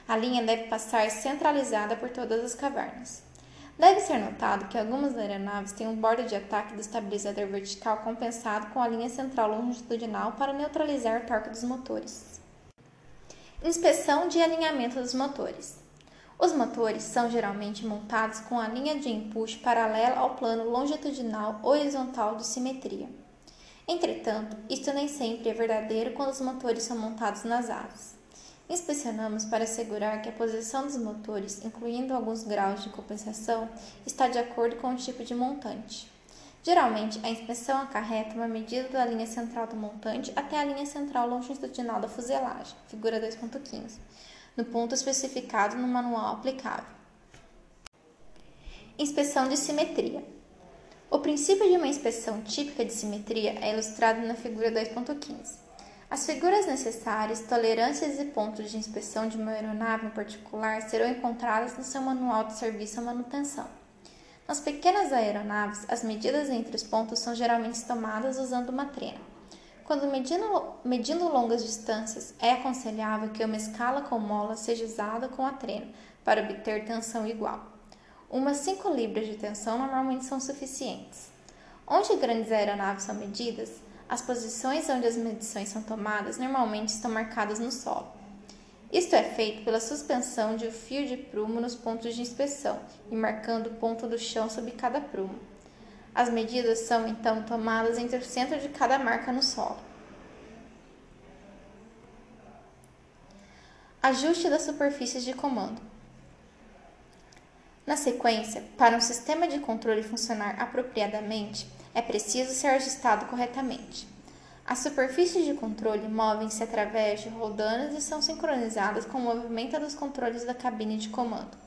Speaker 1: A linha deve passar centralizada por todas as cavernas. Deve ser notado que algumas aeronaves têm um bordo de ataque do estabilizador vertical compensado com a linha central longitudinal para neutralizar o torque dos motores. Inspeção de alinhamento dos motores. Os motores são geralmente montados com a linha de empuxo paralela ao plano longitudinal horizontal de simetria. Entretanto, isto nem sempre é verdadeiro quando os motores são montados nas asas. Inspecionamos para assegurar que a posição dos motores, incluindo alguns graus de compensação, está de acordo com o tipo de montante. Geralmente, a inspeção acarreta uma medida da linha central do montante até a linha central longitudinal da fuselagem, figura 2.15, no ponto especificado no manual aplicável. Inspeção de simetria. O princípio de uma inspeção típica de simetria é ilustrado na figura 2.15. As figuras necessárias, tolerâncias e pontos de inspeção de uma aeronave em particular serão encontradas no seu manual de serviço à manutenção. Nas pequenas aeronaves, as medidas entre os pontos são geralmente tomadas usando uma trena. Quando medindo, medindo longas distâncias, é aconselhável que uma escala com mola seja usada com a trena para obter tensão igual. Umas 5 libras de tensão normalmente são suficientes. Onde grandes aeronaves são medidas, as posições onde as medições são tomadas normalmente estão marcadas no solo. Isto é feito pela suspensão de um fio de prumo nos pontos de inspeção e marcando o ponto do chão sob cada prumo. As medidas são então tomadas entre o centro de cada marca no solo. Ajuste das superfícies de comando. Na sequência, para um sistema de controle funcionar apropriadamente, é preciso ser ajustado corretamente. As superfícies de controle movem-se através de roldanas e são sincronizadas com o movimento dos controles da cabine de comando.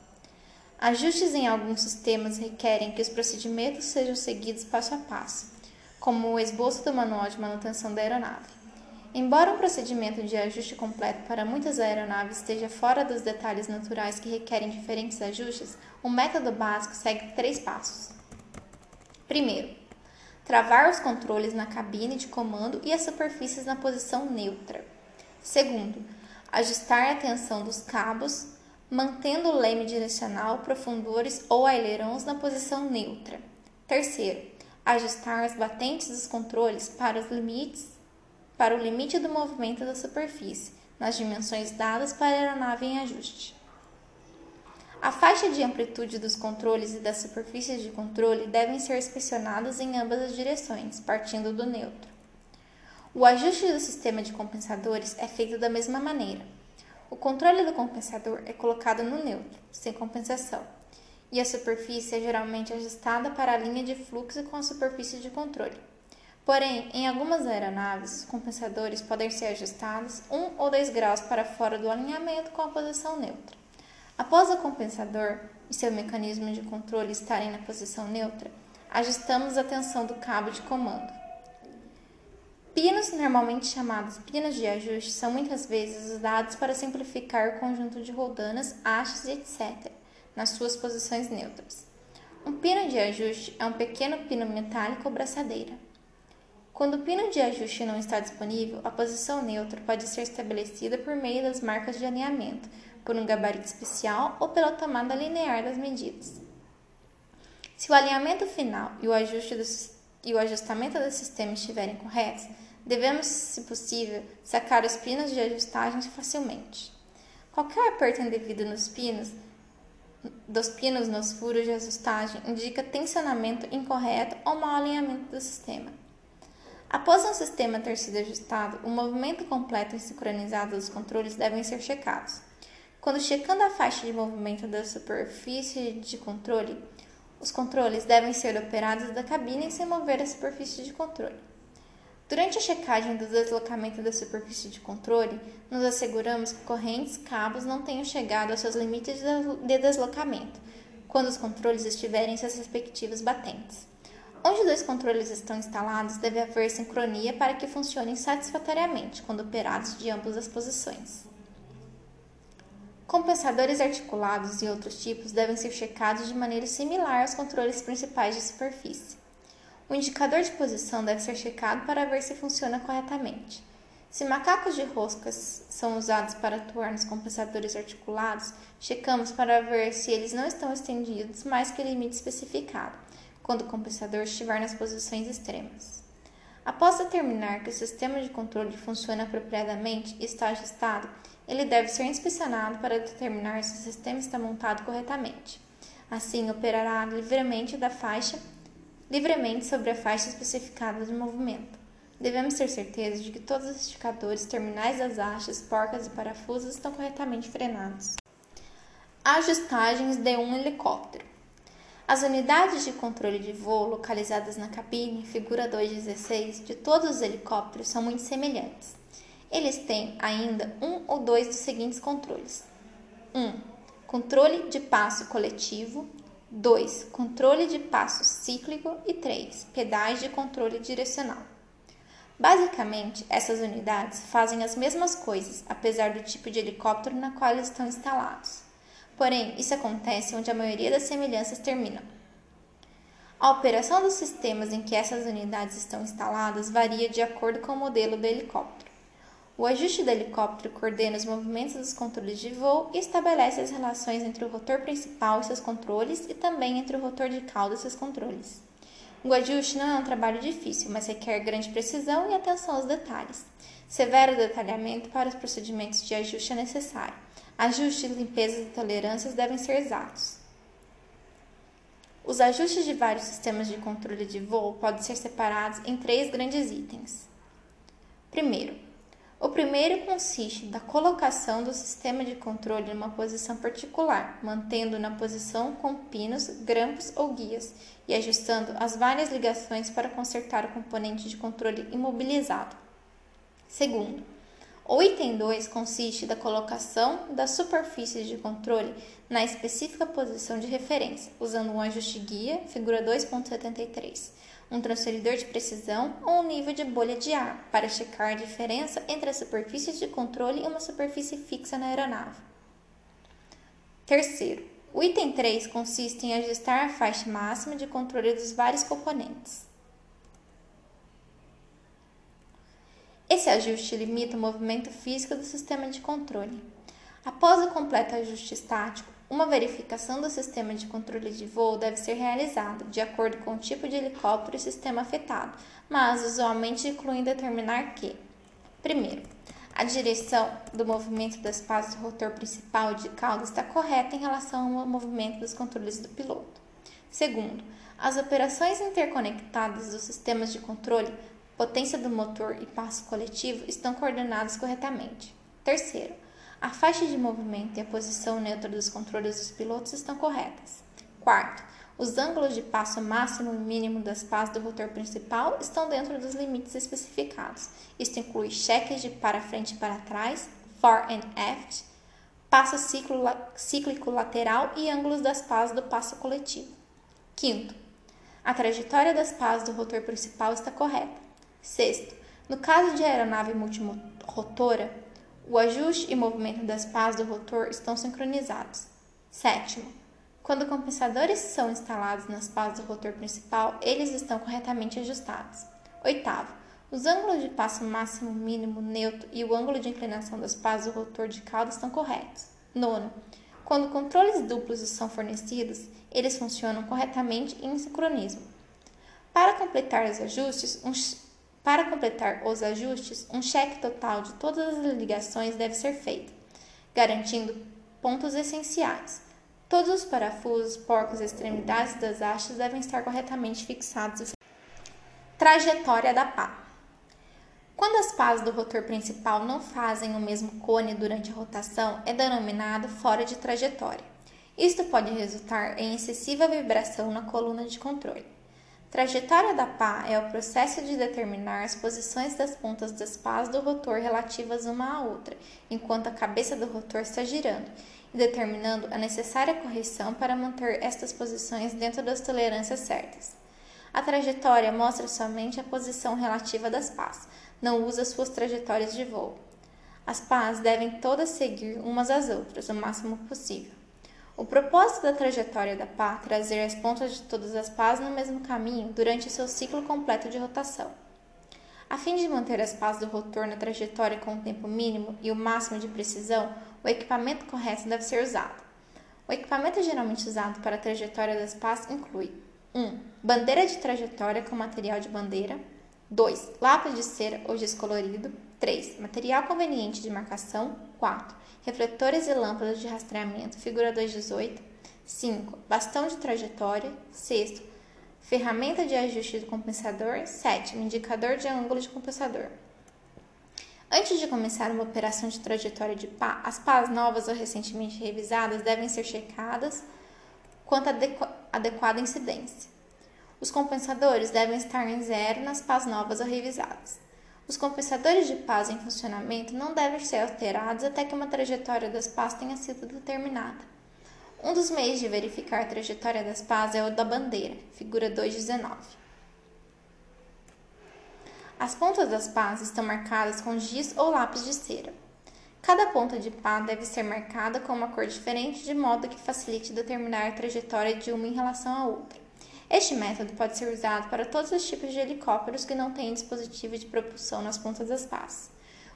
Speaker 1: Ajustes em alguns sistemas requerem que os procedimentos sejam seguidos passo a passo, como o esboço do manual de manutenção da aeronave. Embora um procedimento de ajuste completo para muitas aeronaves esteja fora dos detalhes naturais que requerem diferentes ajustes, o método básico segue três passos. Primeiro, travar os controles na cabine de comando e as superfícies na posição neutra. Segundo, ajustar a tensão dos cabos, mantendo o leme direcional, profundores ou ailerons na posição neutra. Terceiro, ajustar as batentes dos controles para os limites para o limite do movimento da superfície, nas dimensões dadas para a aeronave em ajuste. A faixa de amplitude dos controles e das superfícies de controle devem ser inspecionadas em ambas as direções, partindo do neutro. O ajuste do sistema de compensadores é feito da mesma maneira. O controle do compensador é colocado no neutro, sem compensação, e a superfície é geralmente ajustada para a linha de fluxo com a superfície de controle. Porém, em algumas aeronaves, os compensadores podem ser ajustados 1 ou 2 graus para fora do alinhamento com a posição neutra. Após o compensador e seu mecanismo de controle estarem na posição neutra, ajustamos a tensão do cabo de comando. Pinos, normalmente chamados pinos de ajuste, são muitas vezes usados para simplificar o conjunto de roldanas, hastes etc., nas suas posições neutras. Um pino de ajuste é um pequeno pino metálico ou braçadeira. Quando o pino de ajuste não está disponível, a posição neutra pode ser estabelecida por meio das marcas de alinhamento, por um gabarito especial ou pela tomada linear das medidas. Se o alinhamento final e o, ajuste e o ajustamento do sistema estiverem corretos, devemos, se possível, sacar os pinos de ajustagem facilmente. Qualquer aperto indevido nos pinos, dos pinos nos furos de ajustagem indica tensionamento incorreto ou mau alinhamento do sistema. Após um sistema ter sido ajustado, o movimento completo e sincronizado dos controles devem ser checados. Quando checando a faixa de movimento da superfície de controle, os controles devem ser operados da cabine sem mover a superfície de controle. Durante a checagem do deslocamento da superfície de controle, nos asseguramos que correntes cabos não tenham chegado aos seus limites de deslocamento, quando os controles estiverem em seus respectivos batentes. Onde dois controles estão instalados, deve haver sincronia para que funcionem satisfatoriamente quando operados de ambas as posições. Compensadores articulados e outros tipos devem ser checados de maneira similar aos controles principais de superfície. O indicador de posição deve ser checado para ver se funciona corretamente. Se macacos de roscas são usados para atuar nos compensadores articulados, checamos para ver se eles não estão estendidos mais que o limite especificado, quando o compensador estiver nas posições extremas. Após determinar que o sistema de controle funciona apropriadamente e está ajustado, ele deve ser inspecionado para determinar se o sistema está montado corretamente. Assim, operará livremente da faixa, livremente sobre a faixa especificada de movimento. devemos ter certeza de que todos os esticadores, terminais das hastes, porcas e parafusos estão corretamente frenados. Ajustagens de um helicóptero. As unidades de controle de voo localizadas na cabine, figura 216, de todos os helicópteros são muito semelhantes. Eles têm ainda um ou dois dos seguintes controles: 1. Um, controle de passo coletivo. 2. Controle de passo cíclico. E 3. Pedais de controle direcional. Basicamente, essas unidades fazem as mesmas coisas, apesar do tipo de helicóptero na qual eles estão instalados. Porém, isso acontece onde a maioria das semelhanças terminam. A operação dos sistemas em que essas unidades estão instaladas varia de acordo com o modelo do helicóptero. O ajuste do helicóptero coordena os movimentos dos controles de voo e estabelece as relações entre o rotor principal e seus controles e também entre o rotor de cauda e seus controles. O ajuste não é um trabalho difícil, mas requer grande precisão e atenção aos detalhes. Severo detalhamento para os procedimentos de ajuste é necessário. Ajustes, limpezas e tolerâncias devem ser exatos. Os ajustes de vários sistemas de controle de voo podem ser separados em três grandes itens. Primeiro, o primeiro consiste da colocação do sistema de controle em uma posição particular, mantendo na posição com pinos, grampos ou guias e ajustando as várias ligações para consertar o componente de controle imobilizado. Segundo, o item 2 consiste da colocação das superfícies de controle na específica posição de referência, usando um ajuste guia, figura 2.73 um transferidor de precisão ou um nível de bolha de ar para checar a diferença entre as superfícies de controle e uma superfície fixa na aeronave. Terceiro, o item 3 consiste em ajustar a faixa máxima de controle dos vários componentes. Esse ajuste limita o movimento físico do sistema de controle. Após o completo ajuste estático, uma verificação do sistema de controle de voo deve ser realizada, de acordo com o tipo de helicóptero e sistema afetado, mas usualmente incluindo determinar que: primeiro, a direção do movimento das pás do rotor principal de cauda está correta em relação ao movimento dos controles do piloto. Segundo, as operações interconectadas dos sistemas de controle, potência do motor e passo coletivo estão coordenadas corretamente. Terceiro, a faixa de movimento e a posição neutra dos controles dos pilotos estão corretas. Quarto, os ângulos de passo máximo e mínimo das pás do rotor principal estão dentro dos limites especificados. Isto inclui cheques de para frente e para trás, fore and aft, passo cíclico lateral e ângulos das pás do passo coletivo. Quinto, a trajetória das pás do rotor principal está correta. Sexto, no caso de aeronave multirotora, o ajuste e movimento das pás do rotor estão sincronizados. Sétimo, quando compensadores são instalados nas pás do rotor principal, eles estão corretamente ajustados. Oitavo, os ângulos de passo máximo, mínimo, neutro e o ângulo de inclinação das pás do rotor de cauda estão corretos. Nono, quando controles duplos são fornecidos, eles funcionam corretamente em sincronismo. Para completar os ajustes, um para completar os ajustes, um cheque total de todas as ligações deve ser feito, garantindo pontos essenciais. Todos os parafusos, porcos e extremidades das hastes devem estar corretamente fixados. Trajetória da pá. Quando as pás do rotor principal não fazem o mesmo cone durante a rotação, é denominado fora de trajetória. Isto pode resultar em excessiva vibração na coluna de controle. Trajetória da pá é o processo de determinar as posições das pontas das pás do rotor relativas uma à outra, enquanto a cabeça do rotor está girando, e determinando a necessária correção para manter estas posições dentro das tolerâncias certas. A trajetória mostra somente a posição relativa das pás, não usa suas trajetórias de voo. As pás devem todas seguir umas às outras o máximo possível. O propósito da trajetória da pá é trazer as pontas de todas as pás no mesmo caminho durante seu ciclo completo de rotação. A fim de manter as pás do rotor na trajetória com o tempo mínimo e o máximo de precisão, o equipamento correto deve ser usado. O equipamento geralmente usado para a trajetória das pás inclui 1. Um, bandeira de trajetória com material de bandeira. 2. Lápis de cera ou giz colorido. 3. Material conveniente de marcação. 4 refletores e lâmpadas de rastreamento, figura 218. 5. Bastão de trajetória. 6. ferramenta de ajuste do compensador, sétimo, indicador de ângulo de compensador. Antes de começar uma operação de trajetória de pá, as pás novas ou recentemente revisadas devem ser checadas quanto à adequada incidência. Os compensadores devem estar em zero nas pás novas ou revisadas. Os compensadores de pás em funcionamento não devem ser alterados até que uma trajetória das pás tenha sido determinada. Um dos meios de verificar a trajetória das pás é o da bandeira, figura 219. As pontas das pás estão marcadas com giz ou lápis de cera. Cada ponta de pá deve ser marcada com uma cor diferente de modo que facilite determinar a trajetória de uma em relação à outra. Este método pode ser usado para todos os tipos de helicópteros que não têm dispositivo de propulsão nas pontas das pás.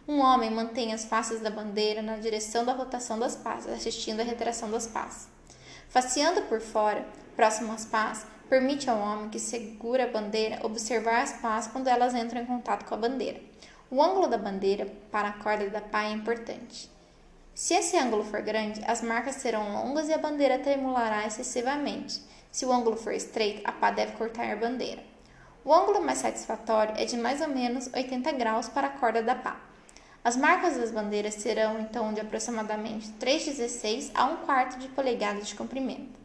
Speaker 1: Um homem mantém as faces da bandeira na direção da rotação das pás, assistindo à retração das pás. Faceando por fora, próximo às pás, permite ao homem que segura a bandeira observar as pás quando elas entram em contato com a bandeira. O ângulo da bandeira para a corda da pá é importante. Se esse ângulo for grande, as marcas serão longas e a bandeira tremulará excessivamente. Se o ângulo for estreito, a pá deve cortar a bandeira. O ângulo mais satisfatório é de mais ou menos 80 graus para a corda da pá. As marcas das bandeiras serão então de aproximadamente 3,16 a 1 quarto de polegada de comprimento.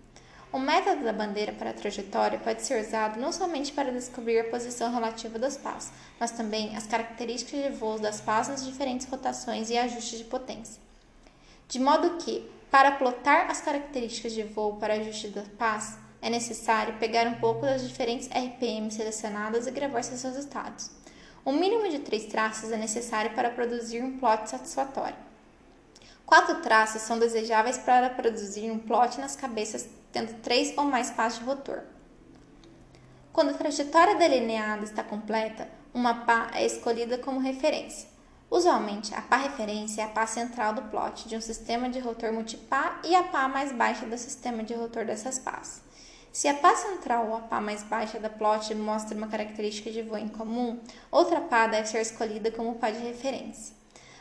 Speaker 1: O método da bandeira para a trajetória pode ser usado não somente para descobrir a posição relativa das pás, mas também as características de voo das pás nas diferentes rotações e ajustes de potência. De modo que, para plotar as características de voo para ajuste das pás, é necessário pegar um pouco das diferentes RPM selecionadas e gravar seus resultados. Um mínimo de três traços é necessário para produzir um plot satisfatório. Quatro traços são desejáveis para produzir um plot nas cabeças tendo três ou mais pás de rotor. Quando a trajetória delineada está completa, uma pá é escolhida como referência. Usualmente, a pá referência é a pá central do plot de um sistema de rotor multipá e a pá mais baixa do sistema de rotor dessas pás. Se a pá central ou a pá mais baixa da plot mostra uma característica de voo em comum, outra pá deve ser escolhida como pá de referência.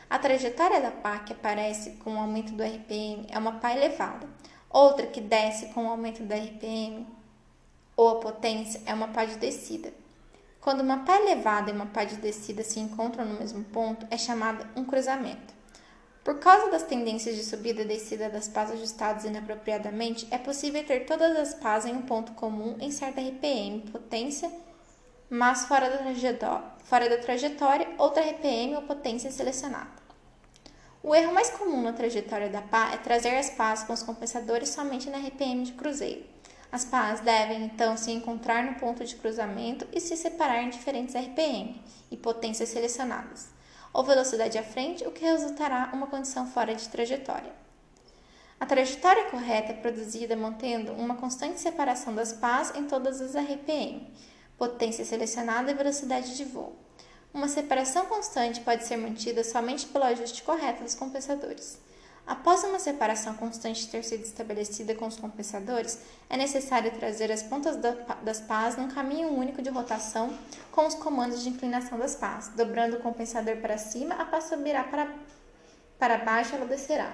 Speaker 1: A trajetória da pá que aparece com o aumento do RPM é uma pá elevada, Outra que desce com o aumento da RPM ou a potência é uma pá de descida. Quando uma pá elevada e uma pá de descida se encontram no mesmo ponto, é chamada um cruzamento. Por causa das tendências de subida e descida das pás ajustadas inapropriadamente, é possível ter todas as pás em um ponto comum em certa RPM, potência, mas fora da trajetória, fora da trajetória outra RPM ou potência selecionada. O erro mais comum na trajetória da pá é trazer as pás com os compensadores somente na RPM de cruzeiro. As pás devem então se encontrar no ponto de cruzamento e se separar em diferentes RPM e potências selecionadas, ou velocidade à frente, o que resultará uma condição fora de trajetória. A trajetória correta é produzida mantendo uma constante separação das pás em todas as RPM, potência selecionada e velocidade de voo. Uma separação constante pode ser mantida somente pelo ajuste correto dos compensadores. Após uma separação constante ter sido estabelecida com os compensadores, é necessário trazer as pontas das pás num caminho único de rotação com os comandos de inclinação das pás. Dobrando o compensador para cima, a pá subirá para, para baixo ela descerá.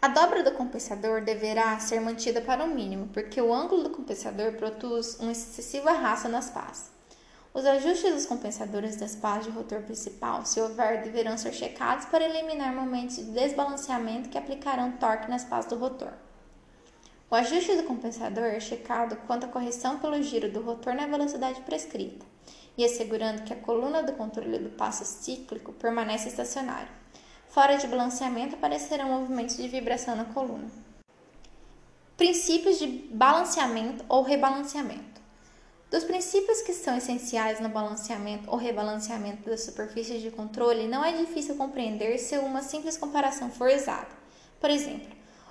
Speaker 1: A dobra do compensador deverá ser mantida para o mínimo, porque o ângulo do compensador produz um excessivo arrasto nas pás. Os ajustes dos compensadores das pás de rotor principal, se houver, deverão ser checados para eliminar momentos de desbalanceamento que aplicarão torque nas pás do rotor. O ajuste do compensador é checado quanto à correção pelo giro do rotor na velocidade prescrita e assegurando que a coluna do controle do passo cíclico permanece estacionária. Fora de balanceamento aparecerão movimentos de vibração na coluna. Princípios de balanceamento ou rebalanceamento. Dos princípios que são essenciais no balanceamento ou rebalanceamento das superfícies de controle, não é difícil compreender se uma simples comparação for exata. Por exemplo,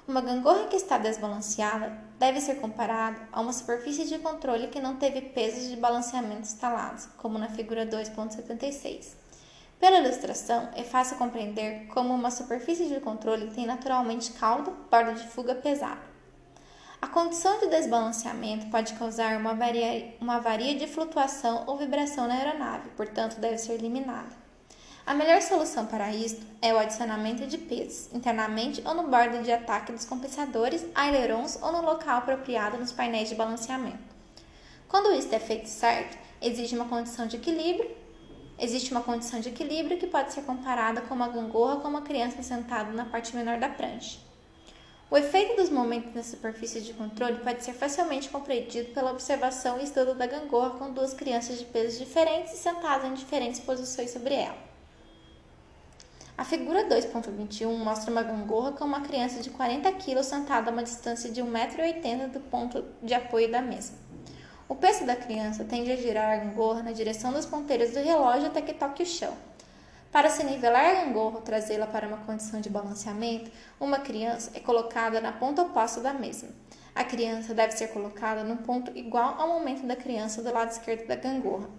Speaker 1: uma gangorra que está desbalanceada deve ser comparada a uma superfície de controle que não teve pesos de balanceamento instalados, como na figura 2.76. Pela ilustração, é fácil compreender como uma superfície de controle tem naturalmente cauda, borda de fuga pesada. A condição de desbalanceamento pode causar uma avaria, uma avaria de flutuação ou vibração na aeronave, portanto, deve ser eliminada. A melhor solução para isto é o adicionamento de pesos, internamente ou no bordo de ataque dos compensadores, ailerons ou no local apropriado nos painéis de balanceamento. Quando isso é feito certo, existe uma condição de equilíbrio. Existe uma condição de equilíbrio que pode ser comparada com uma gangorra com uma criança sentada na parte menor da prancha. O efeito dos momentos na superfície de controle pode ser facilmente compreendido pela observação e estudo da gangorra com duas crianças de pesos diferentes e sentadas em diferentes posições sobre ela. A figura 2.21 mostra uma gangorra com uma criança de 40 kg sentada a uma distância de 1,80m do ponto de apoio da mesa. O peso da criança tende a girar a gangorra na direção dos ponteiros do relógio até que toque o chão. Para se nivelar a gangorra ou trazê-la para uma condição de balanceamento, uma criança é colocada na ponta oposta da mesma. A criança deve ser colocada num ponto igual ao momento da criança do lado esquerdo da gangorra.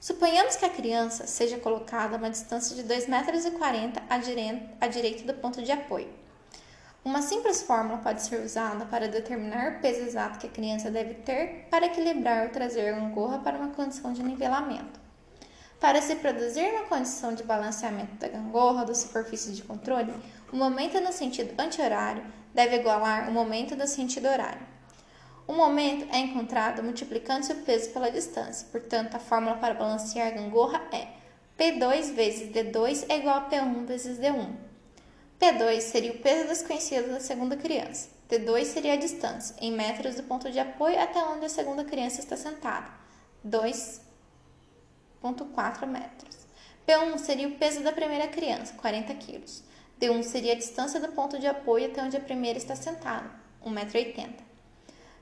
Speaker 1: Suponhamos que a criança seja colocada a uma distância de 2,40 metros à direita do ponto de apoio. Uma simples fórmula pode ser usada para determinar o peso exato que a criança deve ter para equilibrar ou trazer a gangorra para uma condição de nivelamento. Para se produzir uma condição de balanceamento da gangorra da superfície de controle, o momento no sentido anti-horário deve igualar o momento do sentido horário. O momento é encontrado multiplicando-se o peso pela distância, portanto, a fórmula para balancear a gangorra é P2 vezes D2 é igual a P1 vezes D1. P2 seria o peso desconhecido da segunda criança. D2 seria a distância, em metros do ponto de apoio até onde a segunda criança está sentada. 2 1,4 metros. P1 seria o peso da primeira criança, 40 kg. D1 seria a distância do ponto de apoio até onde a primeira está sentada, 1,80 m.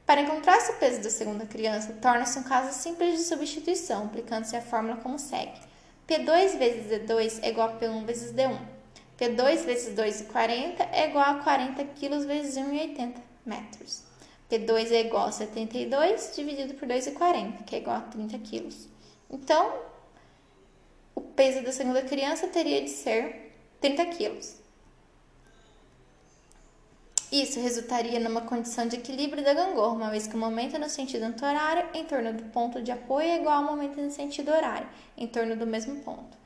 Speaker 1: Para encontrar esse peso da segunda criança, torna-se um caso simples de substituição, aplicando-se a fórmula como segue. P2 vezes D2 é igual a P1 vezes D1. P2 vezes 2,40 é igual a 40 kg vezes 1,80 metros. P2 é igual a 72 dividido por 2,40, que é igual a 30 kg. Então, o peso da segunda criança teria de ser 30 quilos. Isso resultaria numa condição de equilíbrio da gangorra, uma vez que o momento no sentido anti-horário em torno do ponto de apoio é igual ao momento no sentido horário, em torno do mesmo ponto.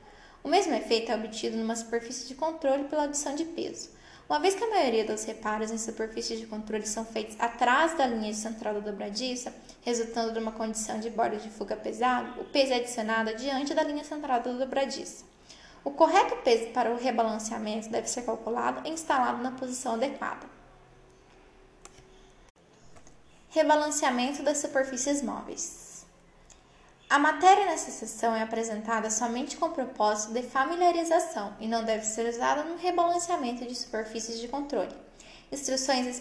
Speaker 1: O mesmo efeito é obtido numa superfície de controle pela adição de peso. Uma vez que a maioria dos reparos em superfícies de controle são feitos atrás da linha central da dobradiça, resultando de uma condição de borda de fuga pesado, o peso é adicionado diante da linha central da dobradiça. O correto peso para o rebalanceamento deve ser calculado e instalado na posição adequada. Rebalanceamento das superfícies móveis. A matéria nessa seção é apresentada somente com o propósito de familiarização e não deve ser usada no rebalanceamento de superfícies de controle. Instruções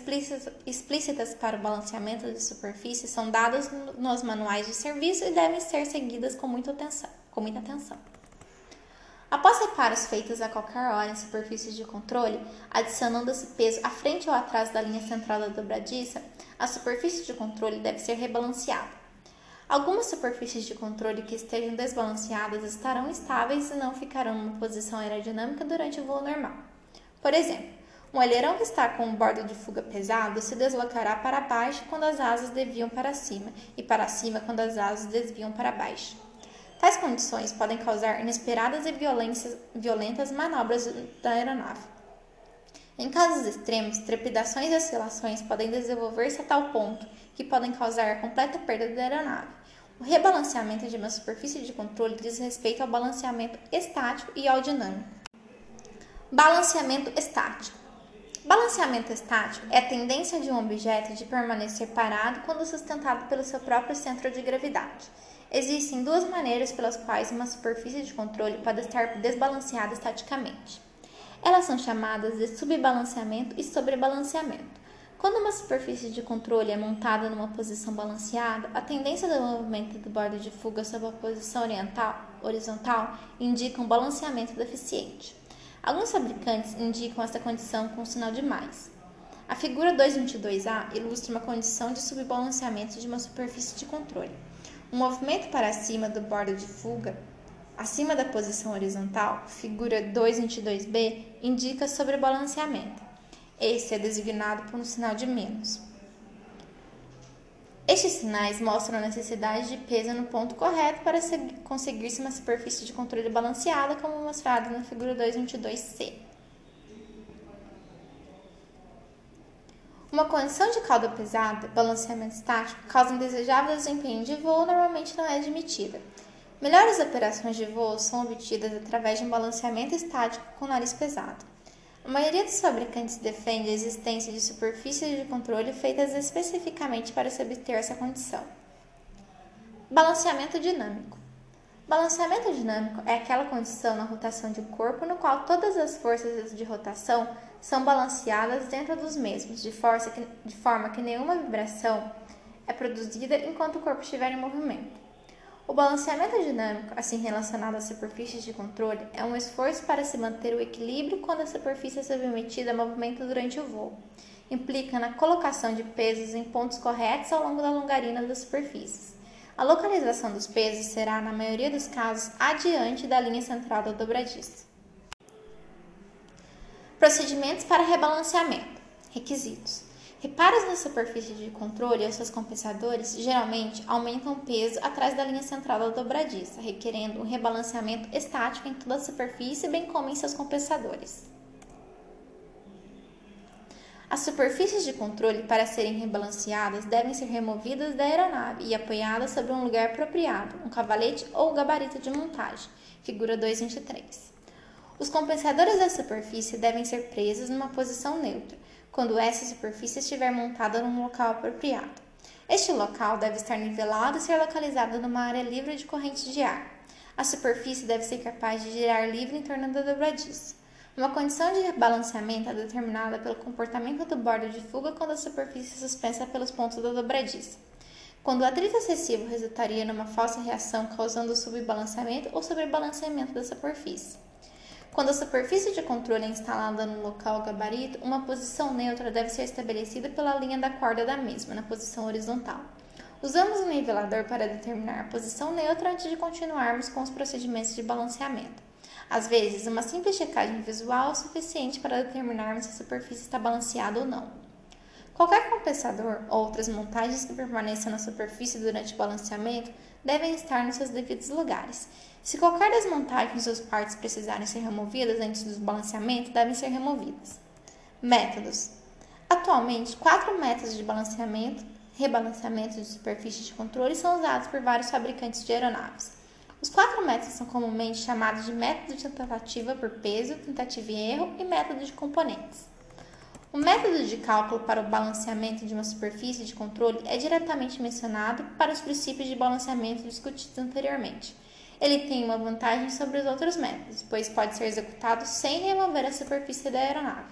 Speaker 1: explícitas para o balanceamento de superfícies são dadas nos manuais de serviço e devem ser seguidas com muita atenção. Com muita atenção. Após reparos feitos a qualquer hora em superfícies de controle, adicionando-se peso à frente ou atrás da linha central da dobradiça, a superfície de controle deve ser rebalanceada. Algumas superfícies de controle que estejam desbalanceadas estarão estáveis e não ficarão numa posição aerodinâmica durante o voo normal. Por exemplo, um alheirão que está com um bordo de fuga pesado se deslocará para baixo quando as asas desviam para cima e para cima quando as asas desviam para baixo. Tais condições podem causar inesperadas e violentas manobras da aeronave. Em casos extremos, trepidações e oscilações podem desenvolver-se a tal ponto que podem causar a completa perda da aeronave. O rebalanceamento de uma superfície de controle diz respeito ao balanceamento estático e ao dinâmico. Balanceamento estático. Balanceamento estático é a tendência de um objeto de permanecer parado quando sustentado pelo seu próprio centro de gravidade. Existem duas maneiras pelas quais uma superfície de controle pode estar desbalanceada estaticamente. Elas são chamadas de subbalanceamento e sobrebalanceamento. Quando uma superfície de controle é montada numa posição balanceada, a tendência do movimento do bordo de fuga sob a posição oriental, horizontal indica um balanceamento deficiente. Alguns fabricantes indicam essa condição com o sinal de mais. A figura 222A ilustra uma condição de subbalanceamento de uma superfície de controle. Um movimento para cima do bordo de fuga Acima da posição horizontal, figura 222b indica sobrebalanceamento. Este é designado por um sinal de menos. Estes sinais mostram a necessidade de peso no ponto correto para conseguir-se uma superfície de controle balanceada, como mostrado na figura 222c. Uma condição de cauda pesada, balanceamento estático, causa indesejável desempenho de voo normalmente não é admitida. Melhores operações de voo são obtidas através de um balanceamento estático com nariz pesado. A maioria dos fabricantes defende a existência de superfícies de controle feitas especificamente para se obter essa condição. Balanceamento dinâmico. Balanceamento dinâmico é aquela condição na rotação de um corpo no qual todas as forças de rotação são balanceadas dentro dos mesmos, de, que, de forma que nenhuma vibração é produzida enquanto o corpo estiver em movimento. O balanceamento dinâmico, assim relacionado às superfícies de controle, é um esforço para se manter o equilíbrio quando a superfície é submetida a movimento durante o voo. Implica na colocação de pesos em pontos corretos ao longo da longarina das superfícies. A localização dos pesos será, na maioria dos casos, adiante da linha central da dobradiça. Procedimentos para rebalanceamento. Requisitos. Reparos na superfície de controle e seus compensadores geralmente aumentam o peso atrás da linha central da dobradiça, requerendo um rebalanceamento estático em toda a superfície, bem como em seus compensadores. As superfícies de controle, para serem rebalanceadas, devem ser removidas da aeronave e apoiadas sobre um lugar apropriado, um cavalete ou gabarito de montagem, figura 223. Os compensadores da superfície devem ser presos numa posição neutra, quando essa superfície estiver montada num local apropriado. Este local deve estar nivelado e ser localizado numa área livre de corrente de ar. A superfície deve ser capaz de girar livre em torno da dobradiça. Uma condição de balanceamento é determinada pelo comportamento do bordo de fuga quando a superfície é suspensa pelos pontos da dobradiça. Quando o atrito excessivo resultaria numa falsa reação causando subbalanceamento ou sobrebalanceamento da superfície. Quando a superfície de controle é instalada no local gabarito, uma posição neutra deve ser estabelecida pela linha da corda da mesma, na posição horizontal. Usamos o nivelador para determinar a posição neutra antes de continuarmos com os procedimentos de balanceamento. Às vezes, uma simples checagem visual é suficiente para determinarmos se a superfície está balanceada ou não. Qualquer compensador ou outras montagens que permaneçam na superfície durante o balanceamento devem estar nos seus devidos lugares. Se qualquer das montagens ou partes precisarem ser removidas antes do balanceamento, devem ser removidas. Métodos: Atualmente, quatro métodos de balanceamento, rebalanceamento de superfície de controle são usados por vários fabricantes de aeronaves. Os quatro métodos são comumente chamados de método de tentativa por peso, tentativa e erro e método de componentes. O método de cálculo para o balanceamento de uma superfície de controle é diretamente mencionado para os princípios de balanceamento discutidos anteriormente. Ele tem uma vantagem sobre os outros métodos, pois pode ser executado sem remover a superfície da aeronave.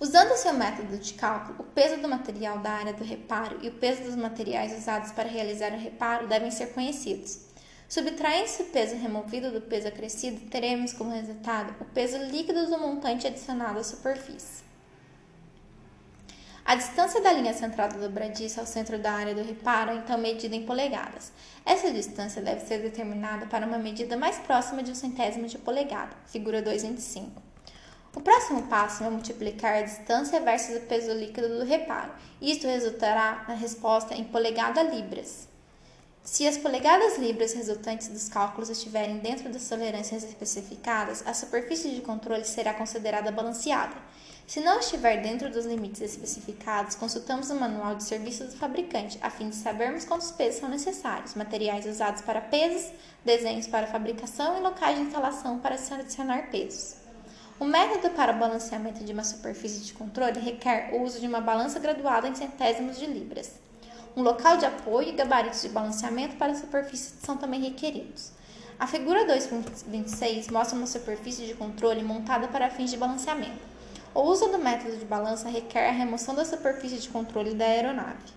Speaker 1: Usando seu método de cálculo, o peso do material da área do reparo e o peso dos materiais usados para realizar o reparo devem ser conhecidos. Subtraindo-se o peso removido do peso acrescido, teremos como resultado o peso líquido do montante adicionado à superfície. A distância da linha central da dobradiça ao centro da área do reparo é então medida em polegadas. Essa distância deve ser determinada para uma medida mais próxima de um centésimo de polegada, figura 225. O próximo passo é multiplicar a distância versus o peso líquido do reparo. Isto resultará na resposta em polegada libras. Se as polegadas libras resultantes dos cálculos estiverem dentro das tolerâncias especificadas, a superfície de controle será considerada balanceada. Se não estiver dentro dos limites especificados, consultamos o manual de serviço do fabricante, a fim de sabermos quantos pesos são necessários, materiais usados para pesos, desenhos para fabricação e locais de instalação para se adicionar pesos. O método para o balanceamento de uma superfície de controle requer o uso de uma balança graduada em centésimos de libras. Um local de apoio e gabaritos de balanceamento para a superfície são também requeridos. A figura 2.26 mostra uma superfície de controle montada para fins de balanceamento. O uso do método de balança requer a remoção da superfície de controle da aeronave.